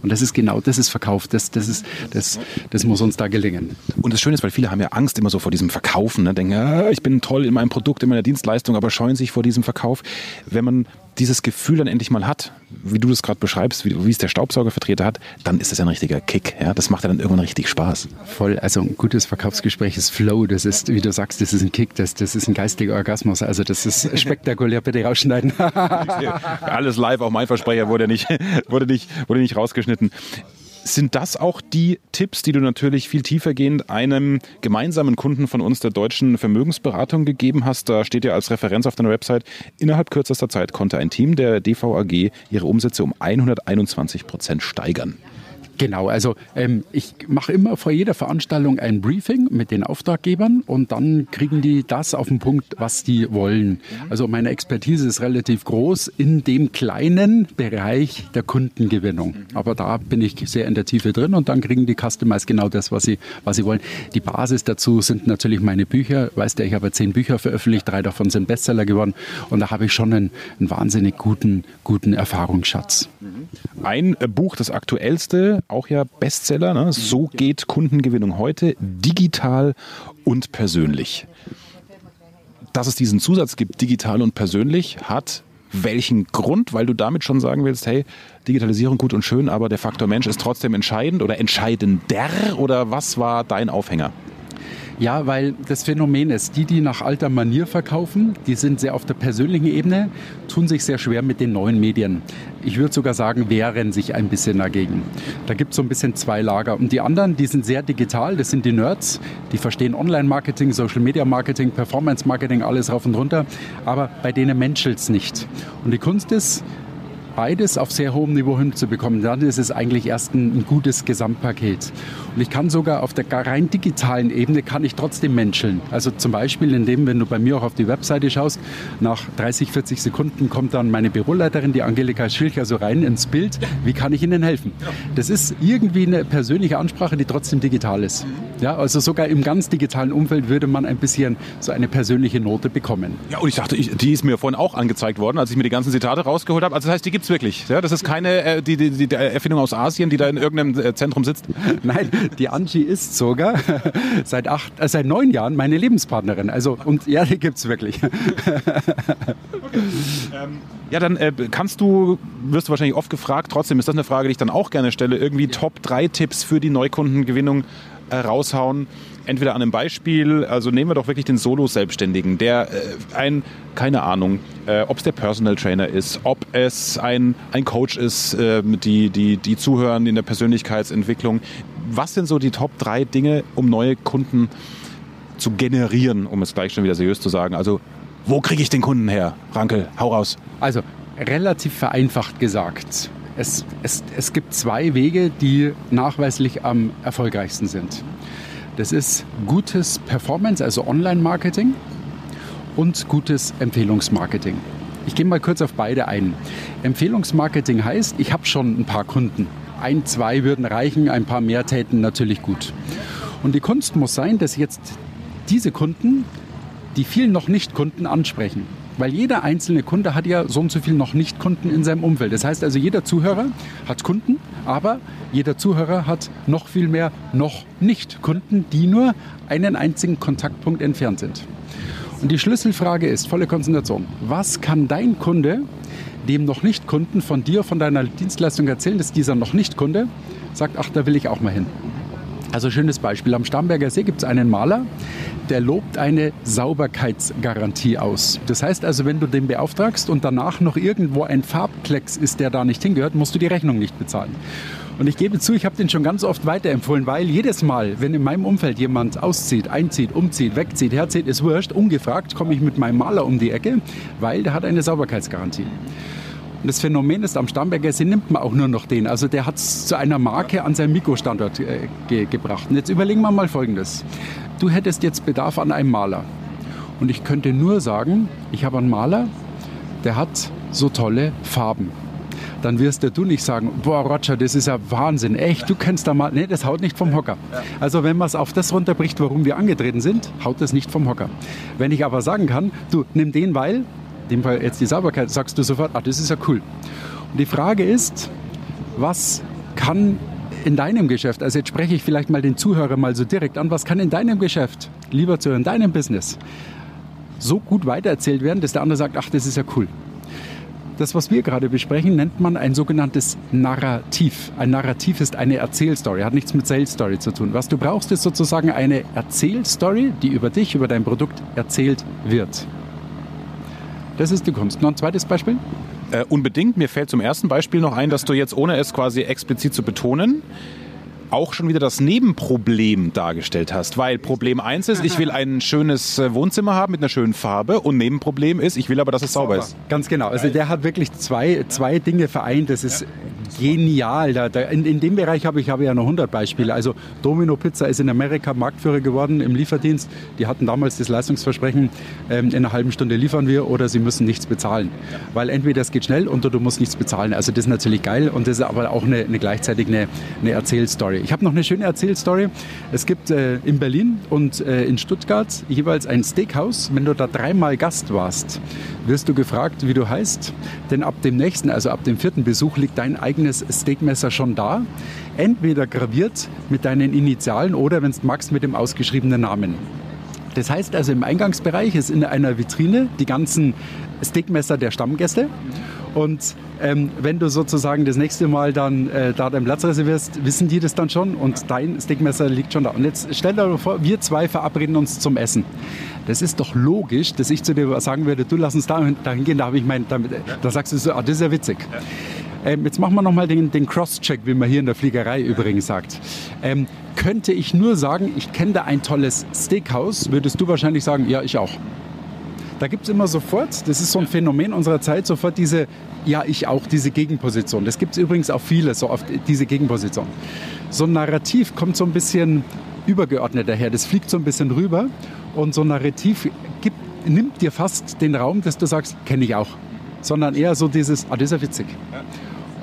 Und das ist genau, das ist Verkauf, das, das, ist, das, das muss uns da gelingen. Und das Schöne ist, weil viele haben ja Angst immer so vor diesem Verkaufen, ne? denken, ah, ich bin toll in meinem Produkt, in meiner Dienstleistung, aber scheuen sich vor diesem Verkauf wenn man dieses Gefühl dann endlich mal hat, wie du das gerade beschreibst, wie, wie, es der Staubsaugervertreter hat, dann ist das ein richtiger Kick. Ja? Das macht ja dann irgendwann richtig Spaß. Voll, also ein gutes Verkaufsgespräch ist Flow, das ist, wie du sagst, das ist ein Kick, das, das ist ein geistiger Orgasmus. Also das ist spektakulär, bitte rausschneiden. Alles live, auch mein Versprecher wurde nicht, wurde nicht, wurde nicht rausgeschnitten. Sind das auch die Tipps, die du natürlich viel tiefergehend einem gemeinsamen Kunden von uns, der deutschen Vermögensberatung, gegeben hast? Da steht ja als Referenz auf deiner Website, innerhalb kürzester Zeit konnte ein Team der DVAG ihre Umsätze um 121 Prozent steigern. Genau, also ähm, ich mache immer vor jeder Veranstaltung ein Briefing mit den Auftraggebern und dann kriegen die das auf den Punkt, was die wollen. Also meine Expertise ist relativ groß in dem kleinen Bereich der Kundengewinnung. Aber da bin ich sehr in der Tiefe drin und dann kriegen die Customers genau das, was sie, was sie wollen. Die Basis dazu sind natürlich meine Bücher. Weißt du, ich habe zehn Bücher veröffentlicht, drei davon sind Bestseller geworden und da habe ich schon einen, einen wahnsinnig guten, guten Erfahrungsschatz. Ein Buch, das aktuellste, auch ja Bestseller. Ne? So geht Kundengewinnung heute, digital und persönlich. dass es diesen Zusatz gibt, digital und persönlich, hat welchen Grund? Weil du damit schon sagen willst, hey, Digitalisierung gut und schön, aber der Faktor Mensch ist trotzdem entscheidend oder entscheidender? Oder was war dein Aufhänger? Ja, weil das Phänomen ist, die, die nach alter Manier verkaufen, die sind sehr auf der persönlichen Ebene, tun sich sehr schwer mit den neuen Medien. Ich würde sogar sagen, wehren sich ein bisschen dagegen. Da gibt es so ein bisschen zwei Lager. Und die anderen, die sind sehr digital, das sind die Nerds, die verstehen Online-Marketing, Social-Media-Marketing, Performance-Marketing, alles rauf und runter. Aber bei denen menschelt es nicht. Und die Kunst ist, beides auf sehr hohem Niveau hinzubekommen, dann ist es eigentlich erst ein, gutes Gesamtpaket. Und ich kann sogar auf der rein digitalen Ebene kann ich trotzdem menscheln. Also zum Beispiel, indem, wenn du bei mir auch auf die Webseite schaust, nach 30, 40 Sekunden kommt dann meine Büroleiterin, die Angelika Schilcher, so rein ins Bild. Wie kann ich Ihnen helfen? Das ist irgendwie eine persönliche Ansprache, die trotzdem digital ist. Ja, also sogar im ganz digitalen Umfeld würde man ein bisschen so eine persönliche Note bekommen. Ja, und ich dachte, ich, die ist mir vorhin auch angezeigt worden, als ich mir die ganzen Zitate rausgeholt habe. Also das heißt, die gibt es wirklich. Ja? Das ist keine äh, die, die, die Erfindung aus Asien, die da in irgendeinem äh, Zentrum sitzt. Nein, die Angie ist sogar seit acht, äh, seit neun Jahren meine Lebenspartnerin. Also und ja, die gibt es wirklich. okay. ähm, ja, dann äh, kannst du, wirst du wahrscheinlich oft gefragt, trotzdem ist das eine Frage, die ich dann auch gerne stelle, irgendwie Top 3 Tipps für die Neukundengewinnung äh, raushauen entweder an einem Beispiel, also nehmen wir doch wirklich den Solo-Selbstständigen, der äh, ein, keine Ahnung, äh, ob es der Personal Trainer ist, ob es ein, ein Coach ist, äh, die, die, die zuhören in der Persönlichkeitsentwicklung. Was sind so die Top 3 Dinge, um neue Kunden zu generieren, um es gleich schon wieder seriös zu sagen? Also, wo kriege ich den Kunden her? Rankel, hau raus. Also, relativ vereinfacht gesagt. Es, es, es gibt zwei Wege, die nachweislich am erfolgreichsten sind. Das ist gutes Performance, also Online-Marketing und gutes Empfehlungsmarketing. Ich gehe mal kurz auf beide ein. Empfehlungsmarketing heißt, ich habe schon ein paar Kunden. Ein, zwei würden reichen, ein paar mehr täten natürlich gut. Und die Kunst muss sein, dass jetzt diese Kunden die vielen noch nicht Kunden ansprechen. Weil jeder einzelne Kunde hat ja so und so viel noch nicht Kunden in seinem Umfeld. Das heißt also, jeder Zuhörer hat Kunden, aber jeder Zuhörer hat noch viel mehr noch nicht Kunden, die nur einen einzigen Kontaktpunkt entfernt sind. Und die Schlüsselfrage ist, volle Konzentration, was kann dein Kunde dem noch nicht Kunden von dir, von deiner Dienstleistung erzählen, dass dieser noch nicht Kunde sagt, ach, da will ich auch mal hin. Also schönes Beispiel. Am Starnberger See gibt es einen Maler, der lobt eine Sauberkeitsgarantie aus. Das heißt also, wenn du den beauftragst und danach noch irgendwo ein Farbklecks ist, der da nicht hingehört, musst du die Rechnung nicht bezahlen. Und ich gebe zu, ich habe den schon ganz oft weiterempfohlen, weil jedes Mal, wenn in meinem Umfeld jemand auszieht, einzieht, umzieht, wegzieht, herzieht, ist wurscht, ungefragt komme ich mit meinem Maler um die Ecke, weil der hat eine Sauberkeitsgarantie. Und das Phänomen ist, am Starnberger See nimmt man auch nur noch den. Also der hat es zu einer Marke an seinen Mikrostandort äh, ge gebracht. Und jetzt überlegen wir mal Folgendes. Du hättest jetzt Bedarf an einem Maler. Und ich könnte nur sagen, ich habe einen Maler, der hat so tolle Farben dann wirst du nicht sagen, boah Roger, das ist ja Wahnsinn, echt, du kennst da mal, nee, das haut nicht vom Hocker. Also wenn man es auf das runterbricht, warum wir angetreten sind, haut das nicht vom Hocker. Wenn ich aber sagen kann, du nimm den, weil dem Fall jetzt die Sauberkeit, sagst du sofort, ach, das ist ja cool. Und die Frage ist, was kann in deinem Geschäft, also jetzt spreche ich vielleicht mal den Zuhörer mal so direkt an, was kann in deinem Geschäft, lieber Zuhörer, in deinem Business, so gut weitererzählt werden, dass der andere sagt, ach, das ist ja cool. Das, was wir gerade besprechen, nennt man ein sogenanntes Narrativ. Ein Narrativ ist eine Erzählstory, hat nichts mit Sales Story zu tun. Was du brauchst, ist sozusagen eine Erzählstory, die über dich, über dein Produkt erzählt wird. Das ist die Kunst. Noch ein zweites Beispiel? Äh, unbedingt. Mir fällt zum ersten Beispiel noch ein, dass du jetzt, ohne es quasi explizit zu betonen, auch schon wieder das Nebenproblem dargestellt hast. Weil Problem 1 ist, ich will ein schönes äh, Wohnzimmer haben mit einer schönen Farbe und Nebenproblem ist, ich will aber, dass es sauber, sauber ist. Ganz genau. Also der hat wirklich zwei, zwei Dinge vereint. Das ist. Genial. Da, da, in, in dem Bereich habe ich habe ja noch 100 Beispiele. Also Domino Pizza ist in Amerika Marktführer geworden im Lieferdienst. Die hatten damals das Leistungsversprechen, ähm, in einer halben Stunde liefern wir oder sie müssen nichts bezahlen. Weil entweder es geht schnell oder du musst nichts bezahlen. Also das ist natürlich geil und das ist aber auch eine, eine gleichzeitig eine, eine Erzählstory. Ich habe noch eine schöne Erzählstory. Es gibt äh, in Berlin und äh, in Stuttgart jeweils ein Steakhouse. Wenn du da dreimal Gast warst, wirst du gefragt, wie du heißt. Denn ab dem nächsten, also ab dem vierten Besuch, liegt dein eigenes Steakmesser schon da. Entweder graviert mit deinen Initialen oder, wenn es magst, mit dem ausgeschriebenen Namen. Das heißt also, im Eingangsbereich ist in einer Vitrine die ganzen Steakmesser der Stammgäste. Und ähm, wenn du sozusagen das nächste Mal dann äh, da deinen Platz reservierst, wissen die das dann schon und dein Steakmesser liegt schon da. Und jetzt stell dir vor, wir zwei verabreden uns zum Essen. Das ist doch logisch, dass ich zu dir sagen würde, du lass uns da, dahin gehen, da ich mein, damit, da sagst du so, ah, das ist ja witzig. Ähm, jetzt machen wir nochmal den, den Cross-Check, wie man hier in der Fliegerei übrigens sagt. Ähm, könnte ich nur sagen, ich kenne da ein tolles Steakhouse, würdest du wahrscheinlich sagen, ja, ich auch. Da gibt es immer sofort, das ist so ein Phänomen unserer Zeit, sofort diese, ja, ich auch, diese Gegenposition. Das gibt es übrigens auch viele, so oft diese Gegenposition. So ein Narrativ kommt so ein bisschen übergeordnet daher, das fliegt so ein bisschen rüber und so ein Narrativ gibt, nimmt dir fast den Raum, dass du sagst, kenne ich auch. Sondern eher so dieses, ah, das ist ja witzig.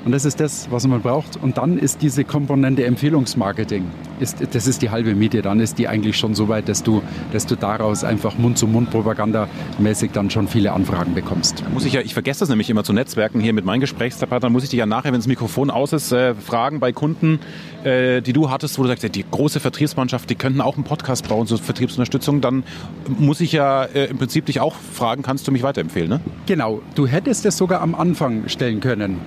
Und das ist das, was man braucht. Und dann ist diese Komponente Empfehlungsmarketing, ist, das ist die halbe Miete. Dann ist die eigentlich schon so weit, dass du, dass du daraus einfach Mund-zu-Mund-Propaganda-mäßig dann schon viele Anfragen bekommst. Muss ich ja, ich vergesse das nämlich immer zu Netzwerken hier mit meinen Gesprächspartnern, muss ich dich ja nachher, wenn das Mikrofon aus ist, äh, fragen bei Kunden, äh, die du hattest, wo du sagst, die große Vertriebsmannschaft, die könnten auch einen Podcast brauchen zur Vertriebsunterstützung, dann muss ich ja äh, im Prinzip dich auch fragen, kannst du mich weiterempfehlen, ne? Genau, du hättest es sogar am Anfang stellen können.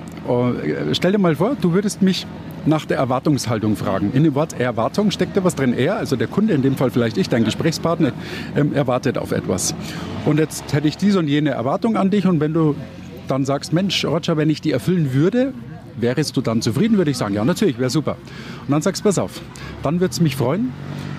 Stell dir mal vor, du würdest mich nach der Erwartungshaltung fragen. In dem Wort Erwartung steckt da was drin. Er, also der Kunde, in dem Fall vielleicht ich, dein Gesprächspartner, ähm, erwartet auf etwas. Und jetzt hätte ich diese und jene Erwartung an dich und wenn du dann sagst, Mensch, Roger, wenn ich die erfüllen würde, wärst du dann zufrieden, würde ich sagen, ja, natürlich, wäre super. Und dann sagst du, pass auf, dann würde es mich freuen,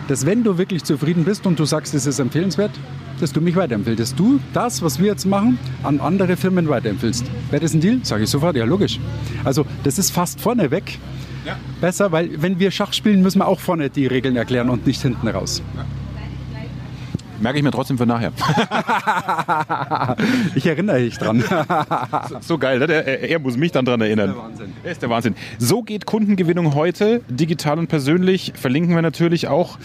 dass wenn du wirklich zufrieden bist und du sagst, es ist empfehlenswert, dass du mich weiterempfiehlst. Dass du das, was wir jetzt machen, an andere Firmen weiterempfiehlst. Wäre das ein Deal? Sage ich sofort, ja logisch. Also das ist fast vorneweg ja. besser, weil wenn wir Schach spielen, müssen wir auch vorne die Regeln erklären und nicht hinten raus. Ja. Merke ich mir trotzdem für nachher. ich erinnere dich dran. so geil, ne? er, er, muss mich dann dran erinnern. Der Wahnsinn. Er ist der Wahnsinn. So geht Kundengewinnung heute, digital und persönlich. Verlinken wir natürlich auch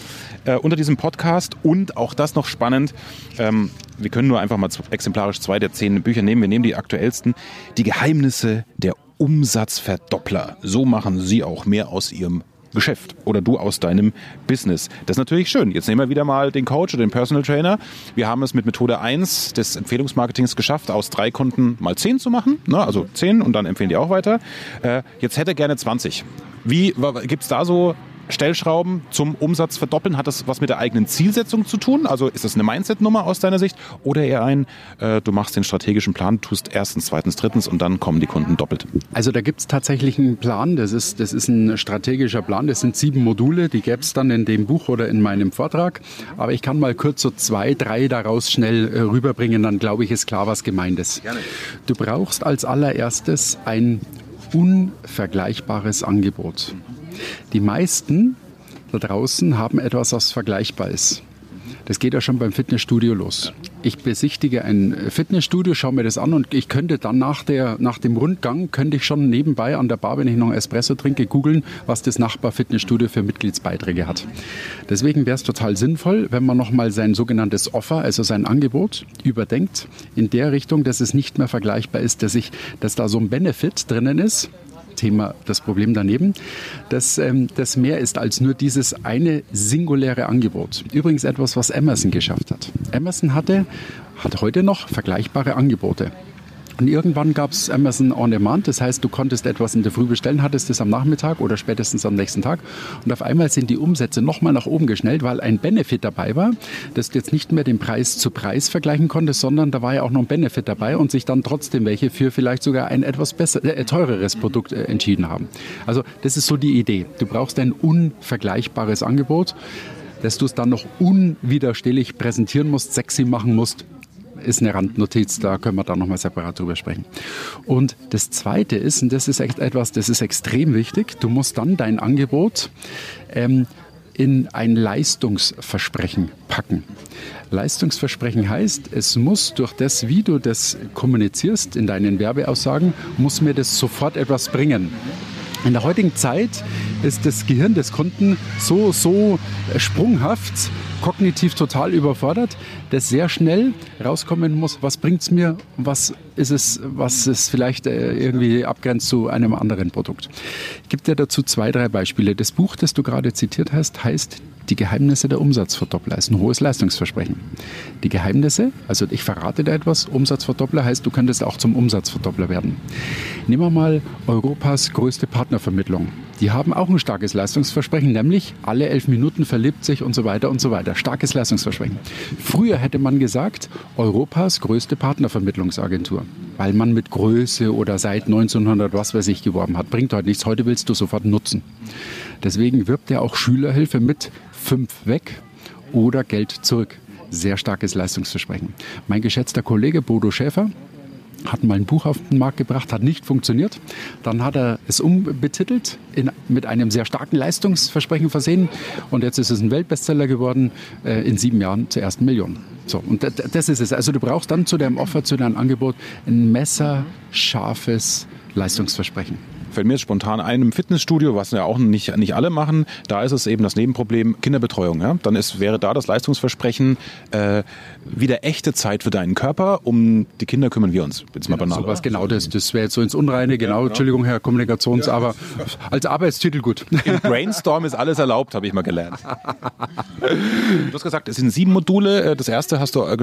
äh, unter diesem Podcast. Und auch das noch spannend. Ähm, wir können nur einfach mal exemplarisch zwei der zehn Bücher nehmen. Wir nehmen die aktuellsten. Die Geheimnisse der Umsatzverdoppler. So machen Sie auch mehr aus Ihrem Geschäft oder du aus deinem Business. Das ist natürlich schön. Jetzt nehmen wir wieder mal den Coach oder den Personal Trainer. Wir haben es mit Methode 1 des Empfehlungsmarketings geschafft, aus drei Kunden mal 10 zu machen. Ne? Also 10 und dann empfehlen die auch weiter. Äh, jetzt hätte er gerne 20. Wie gibt es da so Stellschrauben zum Umsatz verdoppeln? Hat das was mit der eigenen Zielsetzung zu tun? Also ist das eine Mindset-Nummer aus deiner Sicht? Oder eher ein, äh, du machst den strategischen Plan, tust erstens, zweitens, drittens und dann kommen die Kunden doppelt? Also da gibt es tatsächlich einen Plan. Das ist, das ist ein strategischer Plan. Das sind sieben Module. Die gäbe es dann in dem Buch oder in meinem Vortrag. Aber ich kann mal kurz so zwei, drei daraus schnell äh, rüberbringen. Dann glaube ich, ist klar, was gemeint ist. Gerne. Du brauchst als allererstes ein unvergleichbares Angebot. Die meisten da draußen haben etwas, was vergleichbar ist. Das geht ja schon beim Fitnessstudio los. Ich besichtige ein Fitnessstudio, schaue mir das an und ich könnte dann nach, der, nach dem Rundgang, könnte ich schon nebenbei an der Bar, wenn ich noch einen Espresso trinke, googeln, was das Nachbar-Fitnessstudio für Mitgliedsbeiträge hat. Deswegen wäre es total sinnvoll, wenn man nochmal sein sogenanntes Offer, also sein Angebot, überdenkt, in der Richtung, dass es nicht mehr vergleichbar ist, dass, ich, dass da so ein Benefit drinnen ist, Thema das Problem daneben, dass ähm, das mehr ist als nur dieses eine singuläre Angebot. Übrigens etwas, was Amazon geschafft hat. Amazon hatte, hat heute noch vergleichbare Angebote. Und irgendwann gab es Amazon On Demand, das heißt, du konntest etwas in der Früh bestellen, hattest es am Nachmittag oder spätestens am nächsten Tag. Und auf einmal sind die Umsätze nochmal nach oben geschnellt, weil ein Benefit dabei war, dass du jetzt nicht mehr den Preis zu Preis vergleichen konntest, sondern da war ja auch noch ein Benefit dabei und sich dann trotzdem welche für vielleicht sogar ein etwas besser, äh, teureres Produkt äh, entschieden haben. Also das ist so die Idee. Du brauchst ein unvergleichbares Angebot dass du es dann noch unwiderstehlich präsentieren musst, sexy machen musst, ist eine Randnotiz, da können wir dann nochmal separat drüber sprechen. Und das Zweite ist, und das ist echt etwas, das ist extrem wichtig, du musst dann dein Angebot ähm, in ein Leistungsversprechen packen. Leistungsversprechen heißt, es muss durch das, wie du das kommunizierst in deinen Werbeaussagen, muss mir das sofort etwas bringen. In der heutigen Zeit ist das Gehirn des Kunden so, so sprunghaft, kognitiv total überfordert, dass sehr schnell rauskommen muss, was bringt es mir, was ist es, was es vielleicht äh, irgendwie abgrenzt zu einem anderen Produkt. Ich gebe dir dazu zwei, drei Beispiele. Das Buch, das du gerade zitiert hast, heißt die Geheimnisse der Umsatzverdoppler ist ein hohes Leistungsversprechen. Die Geheimnisse, also ich verrate dir etwas, Umsatzverdoppler heißt, du könntest auch zum Umsatzverdoppler werden. Nehmen wir mal Europas größte Partnervermittlung. Die haben auch ein starkes Leistungsversprechen, nämlich alle elf Minuten verliebt sich und so weiter und so weiter. Starkes Leistungsversprechen. Früher hätte man gesagt, Europas größte Partnervermittlungsagentur, weil man mit Größe oder seit 1900 was weiß ich geworben hat. Bringt heute nichts, heute willst du sofort nutzen. Deswegen wirbt er auch Schülerhilfe mit fünf weg oder Geld zurück. Sehr starkes Leistungsversprechen. Mein geschätzter Kollege Bodo Schäfer, hat mal ein Buch auf den Markt gebracht, hat nicht funktioniert. Dann hat er es umbetitelt, in, mit einem sehr starken Leistungsversprechen versehen. Und jetzt ist es ein Weltbestseller geworden, äh, in sieben Jahren zur ersten Million. So, und das ist es. Also du brauchst dann zu deinem Offer, zu deinem Angebot ein messerscharfes Leistungsversprechen fällt mir jetzt spontan ein, im Fitnessstudio, was ja auch nicht, nicht alle machen, da ist es eben das Nebenproblem Kinderbetreuung. Ja? Dann ist, wäre da das Leistungsversprechen äh, wieder echte Zeit für deinen Körper, um die Kinder kümmern wir uns. Jetzt mal banal. So was genau, das, das wäre jetzt so ins Unreine, genau, ja, genau. Entschuldigung, Herr Kommunikations, ja. aber als Arbeitstitel gut. Im Brainstorm ist alles erlaubt, habe ich mal gelernt. Du hast gesagt, es sind sieben Module. Äh, das erste hast du äh,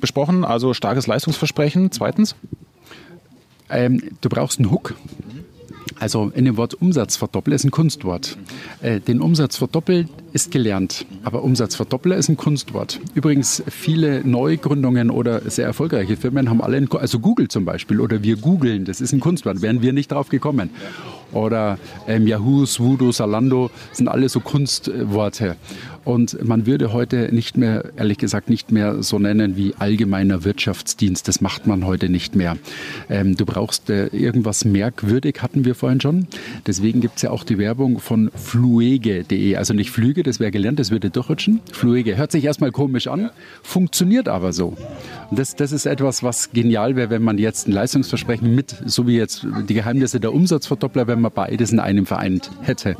besprochen, also starkes Leistungsversprechen. Zweitens? Ähm, du brauchst einen Hook. Also in dem Wort Umsatz verdoppeln ist ein Kunstwort. Äh, den Umsatz verdoppeln ist gelernt, aber Umsatz verdoppeln ist ein Kunstwort. Übrigens, viele Neugründungen oder sehr erfolgreiche Firmen haben alle, ein, also Google zum Beispiel oder wir googeln, das ist ein Kunstwort, wären wir nicht drauf gekommen. Oder ähm, Yahoo, Swoodoo, Salando sind alle so Kunstworte. Und man würde heute nicht mehr, ehrlich gesagt, nicht mehr so nennen wie allgemeiner Wirtschaftsdienst. Das macht man heute nicht mehr. Ähm, du brauchst äh, irgendwas merkwürdig, hatten wir vorhin schon. Deswegen gibt es ja auch die Werbung von fluege.de. Also nicht Flüge, das wäre gelernt, das würde durchrutschen. Fluege. Hört sich erstmal komisch an, funktioniert aber so. Und das, das ist etwas, was genial wäre, wenn man jetzt ein Leistungsversprechen mit, so wie jetzt die Geheimnisse der Umsatzverdoppler, wenn man beides in einem vereint hätte.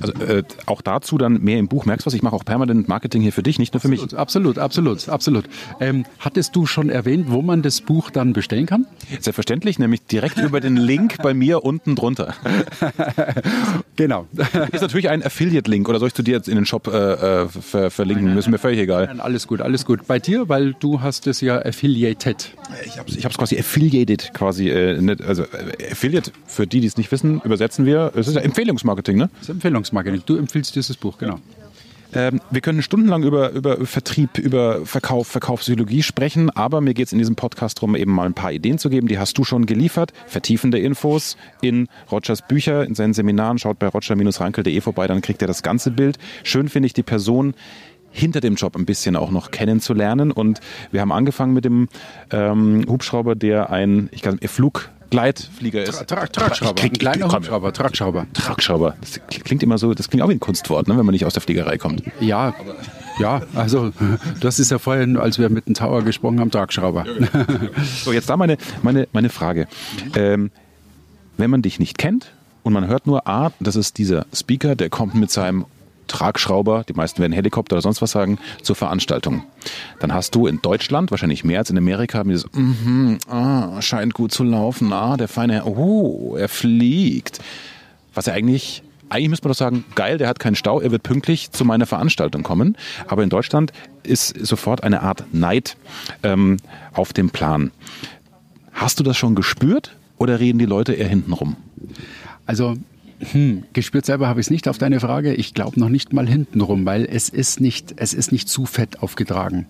Also äh, auch dazu dann mehr im Buch. Merkst du was? Ich mache auch permanent Marketing hier für dich, nicht nur für mich. Absolut, absolut, absolut. Ähm, hattest du schon erwähnt, wo man das Buch dann bestellen kann? Selbstverständlich, nämlich direkt über den Link bei mir unten drunter. genau. Ist natürlich ein Affiliate-Link oder soll ich zu dir jetzt in den Shop äh, äh ver verlinken? Nein, Müssen mir völlig egal. Nein, alles gut, alles gut. Bei dir, weil du hast es ja affiliated. Ich habe es ich quasi affiliated quasi. Äh, nicht, also äh, Affiliate, für die, die es nicht wissen, übersetzen wir. Es ist ja Empfehlungsmarketing, ne? Das ist Empfehlungsmarketing. Du empfiehlst dieses Buch, genau. Ähm, wir können stundenlang über, über Vertrieb, über Verkauf, Verkaufspsychologie sprechen, aber mir geht es in diesem Podcast darum, eben mal ein paar Ideen zu geben. Die hast du schon geliefert. Vertiefende Infos in Rogers Bücher, in seinen Seminaren. Schaut bei roger-rankel.de vorbei, dann kriegt ihr das ganze Bild. Schön finde ich die Person, hinter dem Job ein bisschen auch noch kennenzulernen. Und wir haben angefangen mit dem ähm, Hubschrauber, der ein, ich glaube, Flug Gleitflieger ist. Tra Tra Tragschrauber. Krieg, kleiner Hubschrauber, Tragschrauber. Tragschrauber. Das klingt immer so, das klingt auch wie ein Kunstwort, ne, wenn man nicht aus der Fliegerei kommt. Ja, ja, also das ist ja vorhin, als wir mit dem Tower gesprochen haben, Tragschrauber. so, jetzt da meine, meine, meine Frage. Ähm, wenn man dich nicht kennt und man hört nur, ah, das ist dieser Speaker, der kommt mit seinem Tragschrauber, die meisten werden Helikopter oder sonst was sagen, zur Veranstaltung. Dann hast du in Deutschland, wahrscheinlich mehr als in Amerika, dieses, mm -hmm, ah, scheint gut zu laufen, ah, der feine Herr, oh, er fliegt. Was ja eigentlich eigentlich müsste man doch sagen, geil, der hat keinen Stau, er wird pünktlich zu meiner Veranstaltung kommen. Aber in Deutschland ist sofort eine Art Neid ähm, auf dem Plan. Hast du das schon gespürt oder reden die Leute eher hintenrum? Also hm, gespürt selber habe ich es nicht auf deine Frage. Ich glaube noch nicht mal hintenrum, weil es ist nicht, es ist nicht zu fett aufgetragen.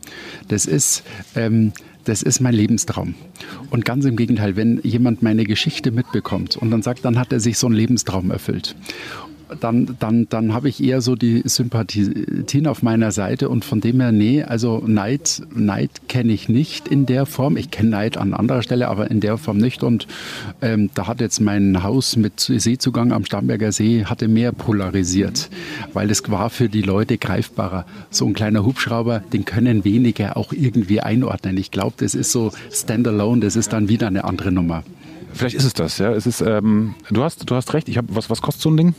Das ist, ähm, das ist mein Lebenstraum. Und ganz im Gegenteil, wenn jemand meine Geschichte mitbekommt und dann sagt, dann hat er sich so einen Lebenstraum erfüllt dann, dann, dann habe ich eher so die Sympathien auf meiner Seite und von dem her, nee, also Neid, Neid kenne ich nicht in der Form. Ich kenne Neid an anderer Stelle, aber in der Form nicht. Und ähm, da hat jetzt mein Haus mit Seezugang am Starnberger See hatte mehr polarisiert, weil es war für die Leute greifbarer. So ein kleiner Hubschrauber, den können weniger auch irgendwie einordnen. Ich glaube, das ist so standalone, das ist dann wieder eine andere Nummer. Vielleicht ist es das, ja. Es ist, ähm, du hast, du hast recht. Ich habe, was, was kostet so ein Ding?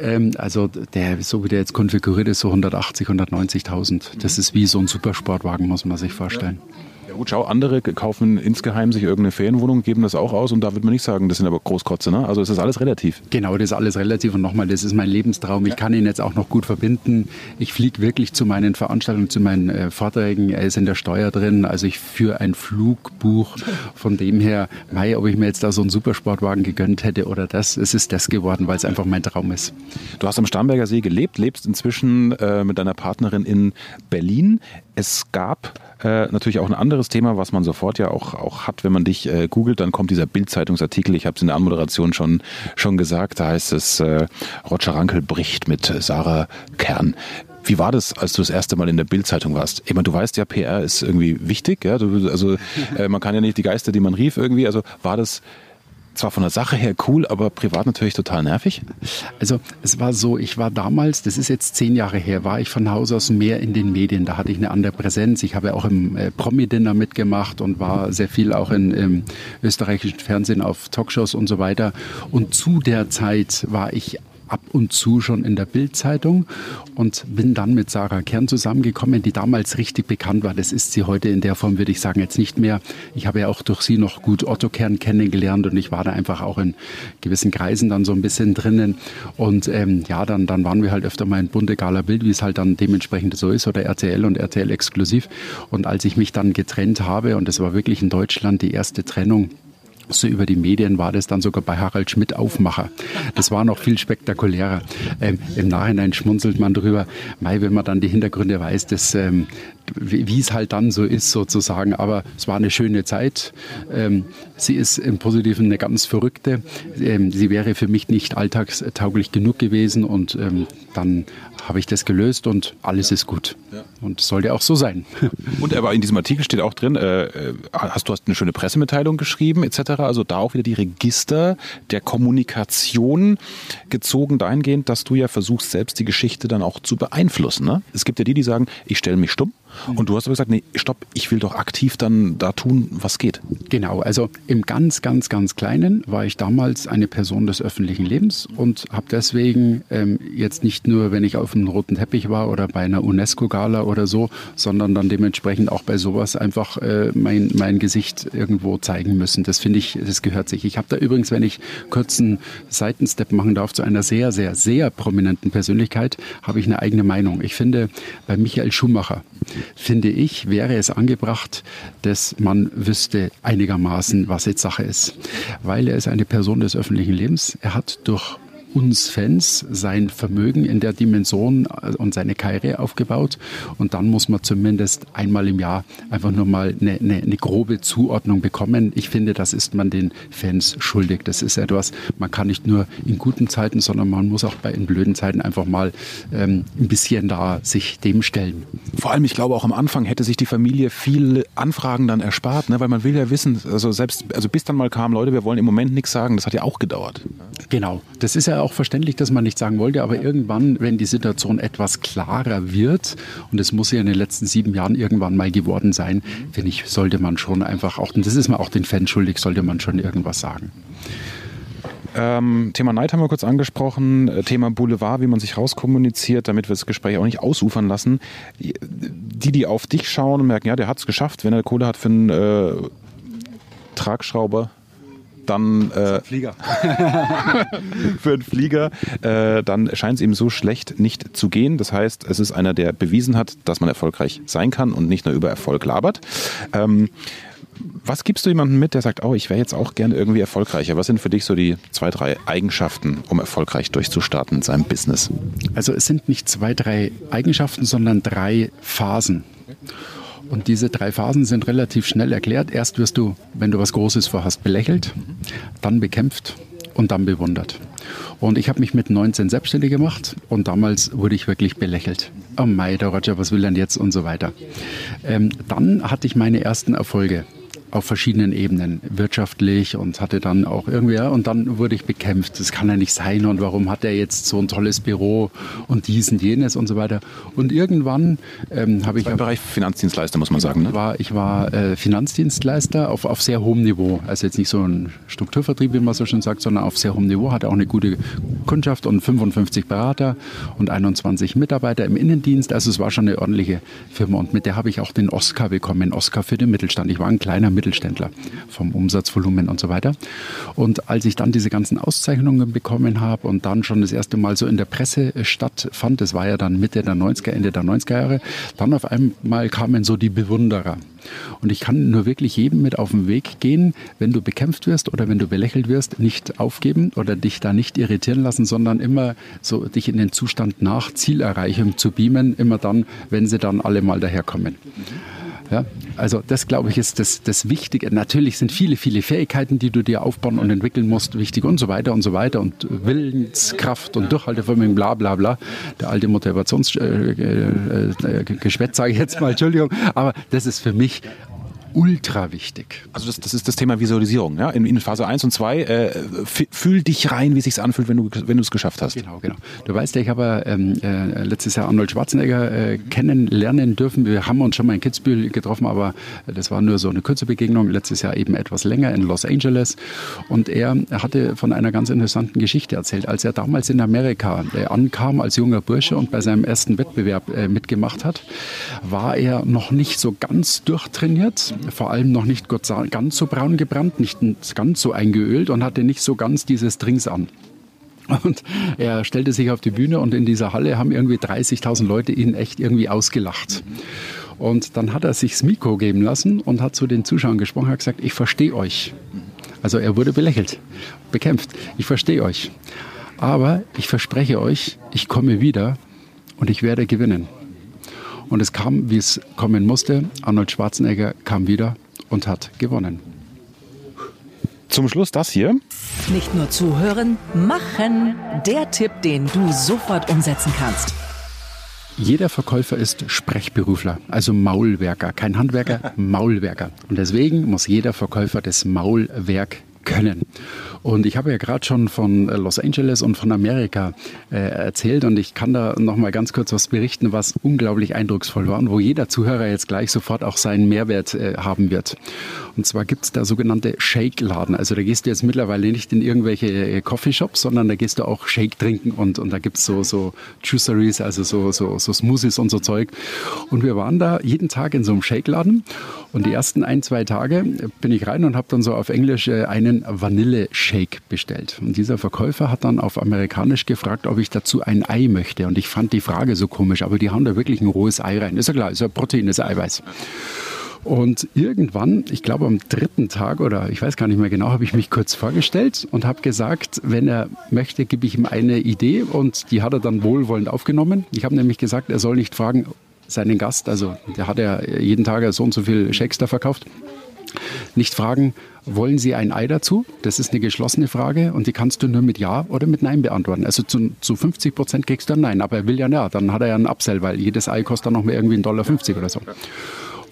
Ähm, also der, so wie der jetzt konfiguriert ist, so 180, 190.000. Das ist wie so ein Supersportwagen, muss man sich vorstellen. Ja. Gut, schau, andere kaufen insgeheim sich irgendeine Ferienwohnung, geben das auch aus und da würde man nicht sagen, das sind aber Großkotze, ne? Also es ist alles relativ. Genau, das ist alles relativ und nochmal, das ist mein Lebenstraum. Ich kann ihn jetzt auch noch gut verbinden. Ich fliege wirklich zu meinen Veranstaltungen, zu meinen äh, Vorträgen. Er ist in der Steuer drin, also ich führe ein Flugbuch. Von dem her, mei, ob ich mir jetzt da so einen Supersportwagen gegönnt hätte oder das, es ist das geworden, weil es einfach mein Traum ist. Du hast am Starnberger See gelebt, lebst inzwischen äh, mit deiner Partnerin in Berlin. Es gab äh, natürlich auch ein anderes Thema, was man sofort ja auch, auch hat, wenn man dich äh, googelt, dann kommt dieser Bild-Zeitungsartikel, ich habe es in der Anmoderation schon, schon gesagt, da heißt es, äh, Roger Rankel bricht mit Sarah Kern. Wie war das, als du das erste Mal in der Bildzeitung warst? Ich meine, du weißt ja, PR ist irgendwie wichtig, ja. Du, also äh, man kann ja nicht die Geister, die man rief, irgendwie. Also war das zwar von der Sache her cool, aber privat natürlich total nervig? Also es war so, ich war damals, das ist jetzt zehn Jahre her, war ich von Haus aus mehr in den Medien. Da hatte ich eine andere Präsenz. Ich habe auch im äh, Promi-Dinner mitgemacht und war sehr viel auch in, im österreichischen Fernsehen auf Talkshows und so weiter. Und zu der Zeit war ich ab und zu schon in der Bildzeitung und bin dann mit Sarah Kern zusammengekommen, die damals richtig bekannt war. Das ist sie heute in der Form, würde ich sagen, jetzt nicht mehr. Ich habe ja auch durch sie noch gut Otto Kern kennengelernt und ich war da einfach auch in gewissen Kreisen dann so ein bisschen drinnen. Und ähm, ja, dann, dann waren wir halt öfter mal in bunte Gala Bild, wie es halt dann dementsprechend so ist, oder RTL und RTL exklusiv. Und als ich mich dann getrennt habe, und das war wirklich in Deutschland die erste Trennung, so über die Medien war das dann sogar bei Harald Schmidt Aufmacher. Das war noch viel spektakulärer. Ähm, Im Nachhinein schmunzelt man drüber, Mai, wenn man dann die Hintergründe weiß, dass, ähm, wie, wie, es halt dann so ist sozusagen. Aber es war eine schöne Zeit. Ähm, sie ist im Positiven eine ganz verrückte. Ähm, sie wäre für mich nicht alltagstauglich genug gewesen und ähm, dann habe ich das gelöst und alles ist gut. Und sollte auch so sein. Und aber in diesem Artikel steht auch drin, äh, äh, hast du hast eine schöne Pressemitteilung geschrieben etc. Also da auch wieder die Register der Kommunikation gezogen dahingehend, dass du ja versuchst, selbst die Geschichte dann auch zu beeinflussen. Ne? Es gibt ja die, die sagen, ich stelle mich stumm. Und du hast aber gesagt, nee, stopp, ich will doch aktiv dann da tun, was geht. Genau, also im ganz, ganz, ganz Kleinen war ich damals eine Person des öffentlichen Lebens und habe deswegen ähm, jetzt nicht nur, wenn ich auf einem roten Teppich war oder bei einer UNESCO-Gala oder so, sondern dann dementsprechend auch bei sowas einfach äh, mein, mein Gesicht irgendwo zeigen müssen. Das finde ich, das gehört sich. Ich habe da übrigens, wenn ich kurz einen Seitenstep machen darf, zu einer sehr, sehr, sehr prominenten Persönlichkeit, habe ich eine eigene Meinung. Ich finde, bei Michael Schumacher, finde ich, wäre es angebracht, dass man wüsste einigermaßen, was jetzt Sache ist. Weil er ist eine Person des öffentlichen Lebens. Er hat durch uns Fans sein Vermögen in der Dimension äh, und seine Karriere aufgebaut. Und dann muss man zumindest einmal im Jahr einfach nur mal eine, eine, eine grobe Zuordnung bekommen. Ich finde, das ist man den Fans schuldig. Das ist etwas, man kann nicht nur in guten Zeiten, sondern man muss auch bei in blöden Zeiten einfach mal ähm, ein bisschen da sich dem stellen. Vor allem, ich glaube, auch am Anfang hätte sich die Familie viele Anfragen dann erspart, ne? weil man will ja wissen, also selbst, also bis dann mal kam, Leute, wir wollen im Moment nichts sagen, das hat ja auch gedauert. Genau, das ist ja auch auch verständlich, dass man nicht sagen wollte, aber irgendwann, wenn die Situation etwas klarer wird, und es muss ja in den letzten sieben Jahren irgendwann mal geworden sein, finde ich, sollte man schon einfach auch, und das ist mir auch den Fans schuldig, sollte man schon irgendwas sagen. Ähm, Thema Neid haben wir kurz angesprochen, äh, Thema Boulevard, wie man sich rauskommuniziert, damit wir das Gespräch auch nicht ausufern lassen. Die, die auf dich schauen und merken, ja, der hat es geschafft, wenn er Kohle hat für einen äh, Tragschrauber, dann äh, Flieger. für einen Flieger, äh, dann scheint es ihm so schlecht nicht zu gehen. Das heißt, es ist einer, der bewiesen hat, dass man erfolgreich sein kann und nicht nur über Erfolg labert. Ähm, was gibst du jemandem mit, der sagt, oh, ich wäre jetzt auch gerne irgendwie erfolgreicher? Was sind für dich so die zwei, drei Eigenschaften, um erfolgreich durchzustarten in seinem Business? Also es sind nicht zwei, drei Eigenschaften, sondern drei Phasen. Und diese drei Phasen sind relativ schnell erklärt. Erst wirst du, wenn du was Großes vorhast, belächelt, dann bekämpft und dann bewundert. Und ich habe mich mit 19 selbstständig gemacht und damals wurde ich wirklich belächelt. Oh Mai, der Roger, was will denn jetzt und so weiter. Ähm, dann hatte ich meine ersten Erfolge auf verschiedenen Ebenen, wirtschaftlich und hatte dann auch irgendwie, und dann wurde ich bekämpft. Das kann ja nicht sein und warum hat er jetzt so ein tolles Büro und dies und jenes und so weiter. Und irgendwann ähm, habe ich. Im Bereich Finanzdienstleister, muss man sagen. Ne? War, ich war äh, Finanzdienstleister auf, auf sehr hohem Niveau. Also jetzt nicht so ein Strukturvertrieb, wie man so schon sagt, sondern auf sehr hohem Niveau. Hatte auch eine gute Kundschaft und 55 Berater und 21 Mitarbeiter im Innendienst. Also es war schon eine ordentliche Firma und mit der habe ich auch den Oscar bekommen. Oscar für den Mittelstand. Ich war ein kleiner Mittelständler vom Umsatzvolumen und so weiter. Und als ich dann diese ganzen Auszeichnungen bekommen habe und dann schon das erste Mal so in der Presse stattfand, das war ja dann Mitte der 90er, Ende der 90er Jahre, dann auf einmal kamen so die Bewunderer. Und ich kann nur wirklich jedem mit auf den Weg gehen, wenn du bekämpft wirst oder wenn du belächelt wirst, nicht aufgeben oder dich da nicht irritieren lassen, sondern immer so dich in den Zustand nach Zielerreichung zu beamen, immer dann, wenn sie dann alle mal daherkommen. Ja, also das, glaube ich, ist das, das Wichtige. Natürlich sind viele, viele Fähigkeiten, die du dir aufbauen und entwickeln musst, wichtig und so weiter und so weiter und Willenskraft und Durchhaltevermögen, bla bla bla. Der alte Motivationsgeschwätz, äh, äh, äh, sage ich jetzt mal, Entschuldigung, aber das ist für mich ultra wichtig. Also das, das ist das Thema Visualisierung. Ja? In, in Phase 1 und 2, äh, fühl dich rein, wie es sich anfühlt, wenn du wenn es geschafft hast. Genau, genau. Du weißt ja, ich habe ähm, äh, letztes Jahr Arnold Schwarzenegger äh, kennenlernen dürfen. Wir haben uns schon mal in Kitzbühel getroffen, aber das war nur so eine kurze Begegnung. Letztes Jahr eben etwas länger in Los Angeles. Und er hatte von einer ganz interessanten Geschichte erzählt. Als er damals in Amerika äh, ankam als junger Bursche und bei seinem ersten Wettbewerb äh, mitgemacht hat, war er noch nicht so ganz durchtrainiert vor allem noch nicht ganz so braun gebrannt, nicht ganz so eingeölt und hatte nicht so ganz diese Strings an. Und er stellte sich auf die Bühne und in dieser Halle haben irgendwie 30.000 Leute ihn echt irgendwie ausgelacht. Und dann hat er sich das Mikro geben lassen und hat zu den Zuschauern gesprochen, hat gesagt, ich verstehe euch. Also er wurde belächelt, bekämpft. Ich verstehe euch. Aber ich verspreche euch, ich komme wieder und ich werde gewinnen. Und es kam, wie es kommen musste. Arnold Schwarzenegger kam wieder und hat gewonnen. Zum Schluss das hier. Nicht nur zuhören, machen. Der Tipp, den du sofort umsetzen kannst. Jeder Verkäufer ist Sprechberufler, also Maulwerker. Kein Handwerker, Maulwerker. Und deswegen muss jeder Verkäufer das Maulwerk können. Und ich habe ja gerade schon von äh, Los Angeles und von Amerika äh, erzählt und ich kann da noch mal ganz kurz was berichten, was unglaublich eindrucksvoll war und wo jeder Zuhörer jetzt gleich sofort auch seinen Mehrwert äh, haben wird. Und zwar gibt es da sogenannte Shake-Laden. Also da gehst du jetzt mittlerweile nicht in irgendwelche äh, Coffeeshops, sondern da gehst du auch Shake trinken und, und da gibt es so, so Juiceries, also so, so, so Smoothies und so Zeug. Und wir waren da jeden Tag in so einem Shake-Laden und die ersten ein, zwei Tage bin ich rein und habe dann so auf Englisch äh, einen Vanille-Shake bestellt. Und dieser Verkäufer hat dann auf Amerikanisch gefragt, ob ich dazu ein Ei möchte. Und ich fand die Frage so komisch, aber die haben da wirklich ein rohes Ei rein. Ist ja klar, ist ja Protein, ist ja Eiweiß. Und irgendwann, ich glaube am dritten Tag oder ich weiß gar nicht mehr genau, habe ich mich kurz vorgestellt und habe gesagt, wenn er möchte, gebe ich ihm eine Idee und die hat er dann wohlwollend aufgenommen. Ich habe nämlich gesagt, er soll nicht fragen, seinen Gast, also der hat ja jeden Tag so und so viel Shakes da verkauft, nicht fragen, wollen Sie ein Ei dazu? Das ist eine geschlossene Frage und die kannst du nur mit Ja oder mit Nein beantworten. Also zu, zu 50 Prozent kriegst du ein Nein, aber er will ja ja, dann hat er ja einen Upsell, weil jedes Ei kostet dann noch mehr irgendwie 1,50 Dollar oder so.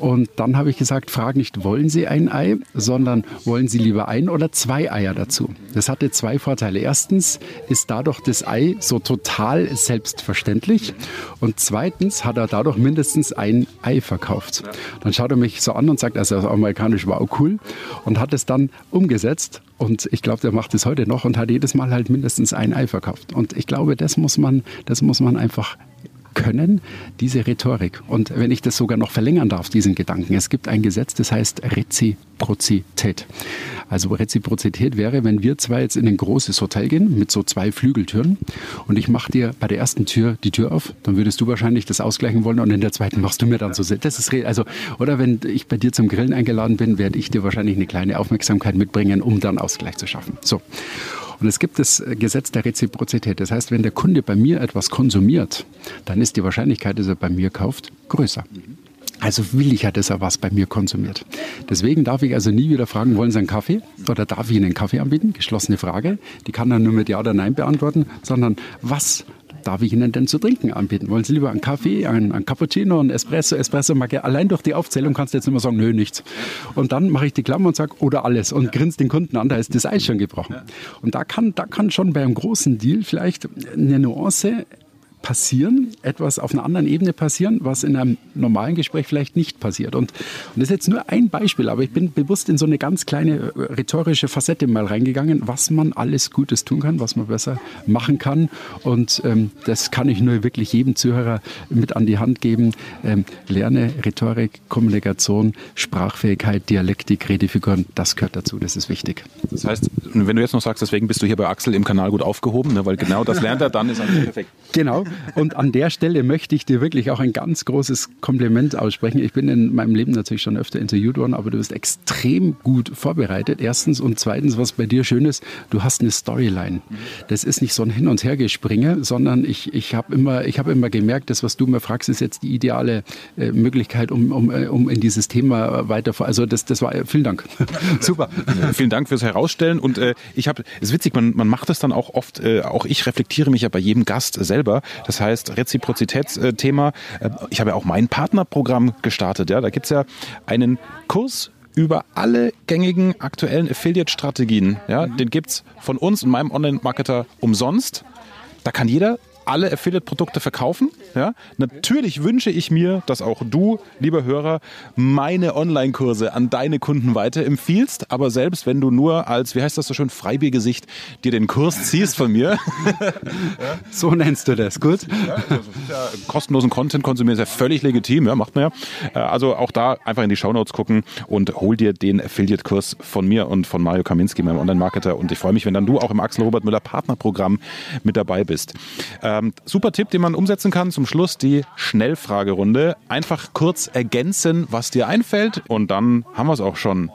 Und dann habe ich gesagt, frag nicht, wollen Sie ein Ei, sondern wollen Sie lieber ein oder zwei Eier dazu? Das hatte zwei Vorteile. Erstens ist dadurch das Ei so total selbstverständlich. Und zweitens hat er dadurch mindestens ein Ei verkauft. Dann schaut er mich so an und sagt, also amerikanisch wow, cool. Und hat es dann umgesetzt. Und ich glaube, der macht es heute noch und hat jedes Mal halt mindestens ein Ei verkauft. Und ich glaube, das muss man, das muss man einfach können, diese Rhetorik. Und wenn ich das sogar noch verlängern darf, diesen Gedanken, es gibt ein Gesetz, das heißt Reziprozität. Also Reziprozität wäre, wenn wir zwei jetzt in ein großes Hotel gehen mit so zwei Flügeltüren und ich mache dir bei der ersten Tür die Tür auf, dann würdest du wahrscheinlich das ausgleichen wollen und in der zweiten machst du mir dann so. Das ist also oder wenn ich bei dir zum Grillen eingeladen bin, werde ich dir wahrscheinlich eine kleine Aufmerksamkeit mitbringen, um dann Ausgleich zu schaffen. So. Und es gibt das Gesetz der Reziprozität. Das heißt, wenn der Kunde bei mir etwas konsumiert, dann ist die Wahrscheinlichkeit, dass er bei mir kauft, größer. Also will ich ja, dass er was bei mir konsumiert. Deswegen darf ich also nie wieder fragen, wollen Sie einen Kaffee? Oder darf ich Ihnen einen Kaffee anbieten? Geschlossene Frage. Die kann er nur mit Ja oder Nein beantworten, sondern was darf ich Ihnen denn zu trinken anbieten? Wollen Sie lieber einen Kaffee, einen, einen Cappuccino, einen Espresso, Espresso Macchiato? Allein durch die Aufzählung kannst du jetzt immer sagen, nö, nichts. Und dann mache ich die Klammer und sage, oder alles und grinst den Kunden an, da ist das Eis schon gebrochen. Und da kann, da kann schon bei einem großen Deal vielleicht eine Nuance passieren, etwas auf einer anderen Ebene passieren, was in einem normalen Gespräch vielleicht nicht passiert. Und, und das ist jetzt nur ein Beispiel, aber ich bin bewusst in so eine ganz kleine äh, rhetorische Facette mal reingegangen, was man alles Gutes tun kann, was man besser machen kann. Und ähm, das kann ich nur wirklich jedem Zuhörer mit an die Hand geben. Ähm, lerne Rhetorik, Kommunikation, Sprachfähigkeit, Dialektik, Redefiguren, das gehört dazu, das ist wichtig. Das heißt, wenn du jetzt noch sagst, deswegen bist du hier bei Axel im Kanal gut aufgehoben, ne, weil genau das lernt er, dann ist alles perfekt. Genau, und an der Stelle möchte ich dir wirklich auch ein ganz großes Kompliment aussprechen. Ich bin in meinem Leben natürlich schon öfter interviewt worden, aber du bist extrem gut vorbereitet. Erstens und zweitens, was bei dir schön ist, du hast eine Storyline. Das ist nicht so ein Hin- und Hergespringe, sondern ich, ich habe immer, hab immer gemerkt, das, was du mir fragst, ist jetzt die ideale äh, Möglichkeit, um, um, äh, um in dieses Thema weiter. Also das, das war, vielen Dank. Super. vielen Dank fürs Herausstellen. Und äh, ich habe, es ist witzig, man, man macht das dann auch oft, äh, auch ich reflektiere mich ja bei jedem Gast selber. Das heißt, Reziprozitätsthema. Äh, ich habe ja auch mein Partnerprogramm gestartet. Ja, da gibt's ja einen Kurs über alle gängigen aktuellen Affiliate-Strategien. Ja, den gibt's von uns und meinem Online-Marketer umsonst. Da kann jeder alle Affiliate-Produkte verkaufen. Ja? Natürlich wünsche ich mir, dass auch du, lieber Hörer, meine Online-Kurse an deine Kunden weiterempfiehlst. Aber selbst wenn du nur als, wie heißt das so schön, Freibiergesicht dir den Kurs ziehst von mir. so nennst du das, gut? Ja, also ja kostenlosen Content konsumieren ist ja völlig legitim, ja, macht man ja. Äh, also auch da einfach in die Shownotes gucken und hol dir den Affiliate-Kurs von mir und von Mario Kaminski, meinem Online-Marketer. Und ich freue mich, wenn dann du auch im Axel Robert Müller Partnerprogramm mit dabei bist. Ähm, super Tipp, den man umsetzen kann. Zum Schluss die Schnellfragerunde. Einfach kurz ergänzen, was dir einfällt und dann haben wir es auch schon.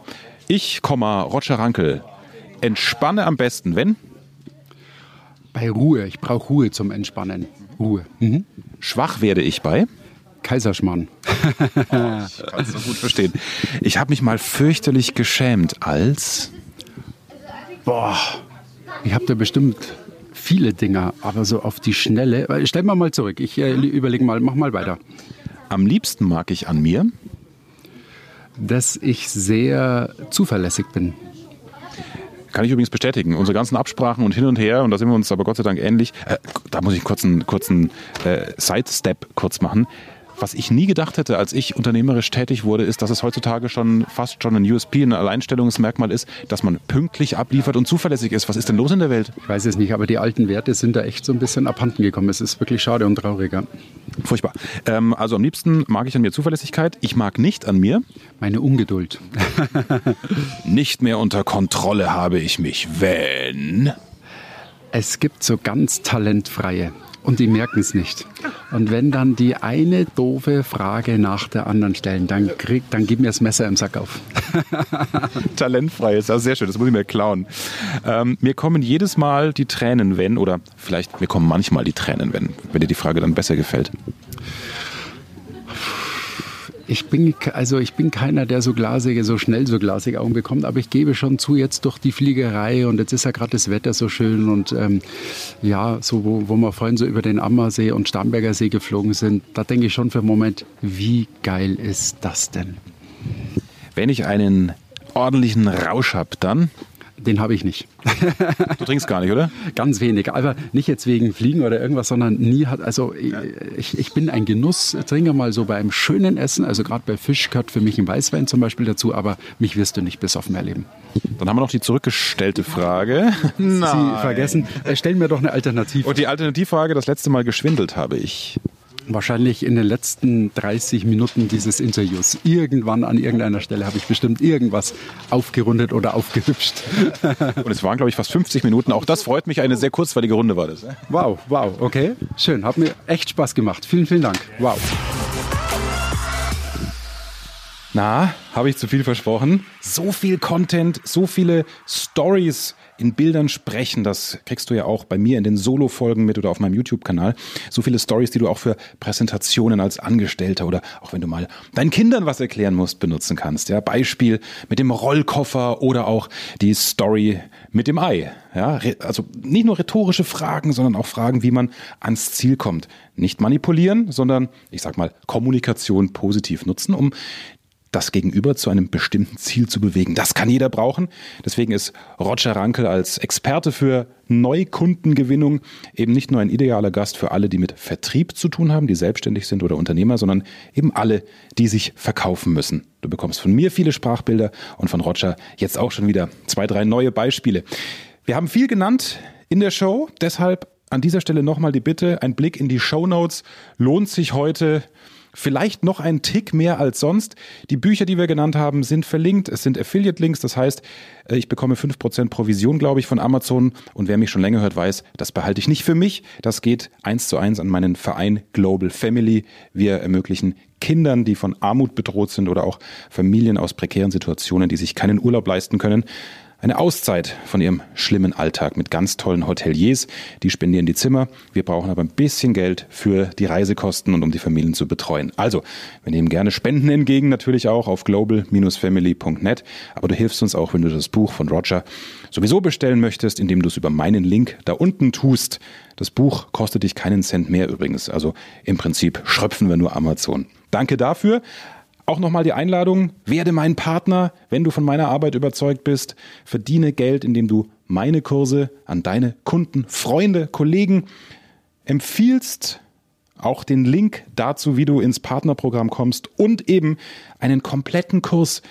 Ich, Roger Rankel, entspanne am besten, wenn? Bei Ruhe. Ich brauche Ruhe zum Entspannen. Ruhe. Mhm. Schwach werde ich bei? Kaiserschmarrn. oh, ich kann es so gut verstehen. Ich habe mich mal fürchterlich geschämt als... Boah, ich habe da bestimmt viele Dinger, aber so auf die Schnelle. Äh, stell mal mal zurück. Ich äh, überlege mal, mach mal weiter. Am liebsten mag ich an mir, dass ich sehr zuverlässig bin. Kann ich übrigens bestätigen. Unsere ganzen Absprachen und hin und her, und da sind wir uns aber Gott sei Dank ähnlich. Äh, da muss ich einen kurzen, kurzen äh, Sidestep kurz machen. Was ich nie gedacht hätte, als ich unternehmerisch tätig wurde, ist, dass es heutzutage schon fast schon ein USP, ein Alleinstellungsmerkmal ist, dass man pünktlich abliefert und zuverlässig ist. Was ist denn los in der Welt? Ich weiß es nicht, aber die alten Werte sind da echt so ein bisschen abhanden gekommen. Es ist wirklich schade und traurig. Ja. Furchtbar. Ähm, also am liebsten mag ich an mir Zuverlässigkeit. Ich mag nicht an mir meine Ungeduld. nicht mehr unter Kontrolle habe ich mich, wenn es gibt so ganz talentfreie und die merken es nicht. Und wenn dann die eine doofe Frage nach der anderen stellen, dann, krieg, dann gib mir das Messer im Sack auf. Talentfrei ist also sehr schön, das muss ich mir klauen. Ähm, mir kommen jedes Mal die Tränen, wenn, oder vielleicht mir kommen manchmal die Tränen, wenn, wenn dir die Frage dann besser gefällt. Ich bin, also ich bin keiner, der so glasige, so schnell so glasige Augen bekommt, aber ich gebe schon zu, jetzt durch die Fliegerei und jetzt ist ja gerade das Wetter so schön und ähm, ja, so wo, wo wir vorhin so über den Ammersee und Starnberger See geflogen sind, da denke ich schon für einen Moment, wie geil ist das denn? Wenn ich einen ordentlichen Rausch habe, dann den habe ich nicht. Du trinkst gar nicht, oder? Ganz wenig. Aber nicht jetzt wegen Fliegen oder irgendwas, sondern nie hat, also ich, ich bin ein Genusstrinker mal so beim schönen Essen. Also gerade bei Fisch gehört für mich ein Weißwein zum Beispiel dazu, aber mich wirst du nicht besoffen erleben. Dann haben wir noch die zurückgestellte Frage. Nein. Sie vergessen. Äh, stellen mir doch eine Alternative. Und die Alternativfrage, das letzte Mal geschwindelt habe ich wahrscheinlich in den letzten 30 Minuten dieses Interviews. Irgendwann an irgendeiner Stelle habe ich bestimmt irgendwas aufgerundet oder aufgehübscht. Und es waren, glaube ich, fast 50 Minuten. Auch das freut mich. Eine sehr kurzweilige Runde war das. Wow, wow, okay. Schön. Hat mir echt Spaß gemacht. Vielen, vielen Dank. Wow. Na, habe ich zu viel versprochen? So viel Content, so viele Stories in Bildern sprechen. Das kriegst du ja auch bei mir in den Solo-Folgen mit oder auf meinem YouTube-Kanal. So viele Stories, die du auch für Präsentationen als Angestellter oder auch wenn du mal deinen Kindern was erklären musst, benutzen kannst. Ja, Beispiel mit dem Rollkoffer oder auch die Story mit dem Ei. Ja, also nicht nur rhetorische Fragen, sondern auch Fragen, wie man ans Ziel kommt. Nicht manipulieren, sondern ich sag mal Kommunikation positiv nutzen, um das Gegenüber zu einem bestimmten Ziel zu bewegen. Das kann jeder brauchen. Deswegen ist Roger Rankel als Experte für Neukundengewinnung eben nicht nur ein idealer Gast für alle, die mit Vertrieb zu tun haben, die selbstständig sind oder Unternehmer, sondern eben alle, die sich verkaufen müssen. Du bekommst von mir viele Sprachbilder und von Roger jetzt auch schon wieder zwei, drei neue Beispiele. Wir haben viel genannt in der Show, deshalb an dieser Stelle nochmal die Bitte, ein Blick in die Show Notes lohnt sich heute vielleicht noch ein Tick mehr als sonst. Die Bücher, die wir genannt haben, sind verlinkt. Es sind Affiliate-Links. Das heißt, äh, ich bekomme 5% Provision, glaube ich, von Amazon. Und wer mich schon länger hört, weiß, das behalte ich nicht für mich. Das geht eins zu eins an meinen Verein Global Family. Wir ermöglichen Kindern, die von Armut bedroht sind oder auch Familien aus prekären Situationen, die sich keinen Urlaub leisten können, eine Auszeit von ihrem schlimmen Alltag mit ganz tollen Hoteliers. Die spendieren die Zimmer. Wir brauchen aber ein bisschen Geld für die Reisekosten und um die Familien zu betreuen. Also, wir nehmen gerne Spenden entgegen, natürlich auch auf global-family.net. Aber du hilfst uns auch, wenn du das Buch von Roger sowieso bestellen möchtest, indem du es über meinen Link da unten tust. Das Buch kostet dich keinen Cent mehr übrigens. Also im Prinzip schröpfen wir nur Amazon. Danke dafür. Auch nochmal die Einladung, werde mein Partner, wenn du von meiner Arbeit überzeugt bist, verdiene Geld, indem du meine Kurse an deine Kunden, Freunde, Kollegen empfiehlst, auch den Link dazu, wie du ins Partnerprogramm kommst und eben einen kompletten Kurs,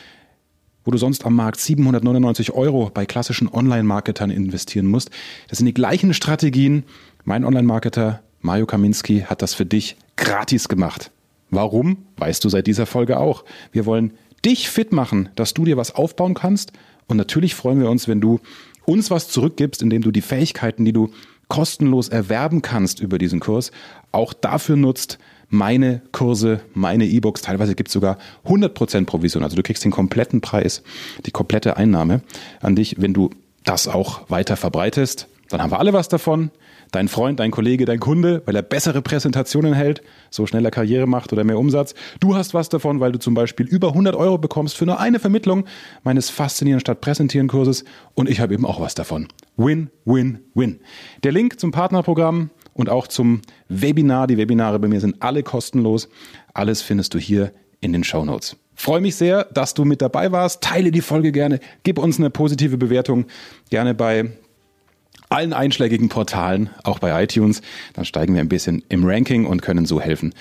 wo du sonst am Markt 799 Euro bei klassischen Online-Marketern investieren musst. Das sind die gleichen Strategien. Mein Online-Marketer Mario Kaminski hat das für dich gratis gemacht. Warum? Weißt du seit dieser Folge auch. Wir wollen dich fit machen, dass du dir was aufbauen kannst. Und natürlich freuen wir uns, wenn du uns was zurückgibst, indem du die Fähigkeiten, die du kostenlos erwerben kannst über diesen Kurs, auch dafür nutzt, meine Kurse, meine E-Books, teilweise gibt es sogar 100% Provision. Also du kriegst den kompletten Preis, die komplette Einnahme an dich, wenn du das auch weiter verbreitest. Dann haben wir alle was davon dein Freund, dein Kollege, dein Kunde, weil er bessere Präsentationen hält, so schneller Karriere macht oder mehr Umsatz. Du hast was davon, weil du zum Beispiel über 100 Euro bekommst für nur eine Vermittlung meines Faszinieren statt Präsentieren Kurses und ich habe eben auch was davon. Win, win, win. Der Link zum Partnerprogramm und auch zum Webinar, die Webinare bei mir sind alle kostenlos. Alles findest du hier in den Show Notes. Freue mich sehr, dass du mit dabei warst. Teile die Folge gerne. Gib uns eine positive Bewertung. Gerne bei allen einschlägigen Portalen, auch bei iTunes. Dann steigen wir ein bisschen im Ranking und können so helfen,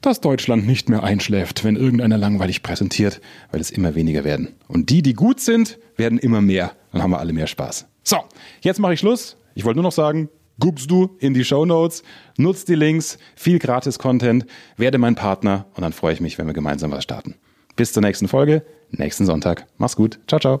dass Deutschland nicht mehr einschläft, wenn irgendeiner langweilig präsentiert, weil es immer weniger werden. Und die, die gut sind, werden immer mehr. Dann haben wir alle mehr Spaß. So, jetzt mache ich Schluss. Ich wollte nur noch sagen, guckst du in die Show Notes, nutz die Links, viel Gratis-Content, werde mein Partner und dann freue ich mich, wenn wir gemeinsam was starten. Bis zur nächsten Folge, nächsten Sonntag. Mach's gut. Ciao, ciao.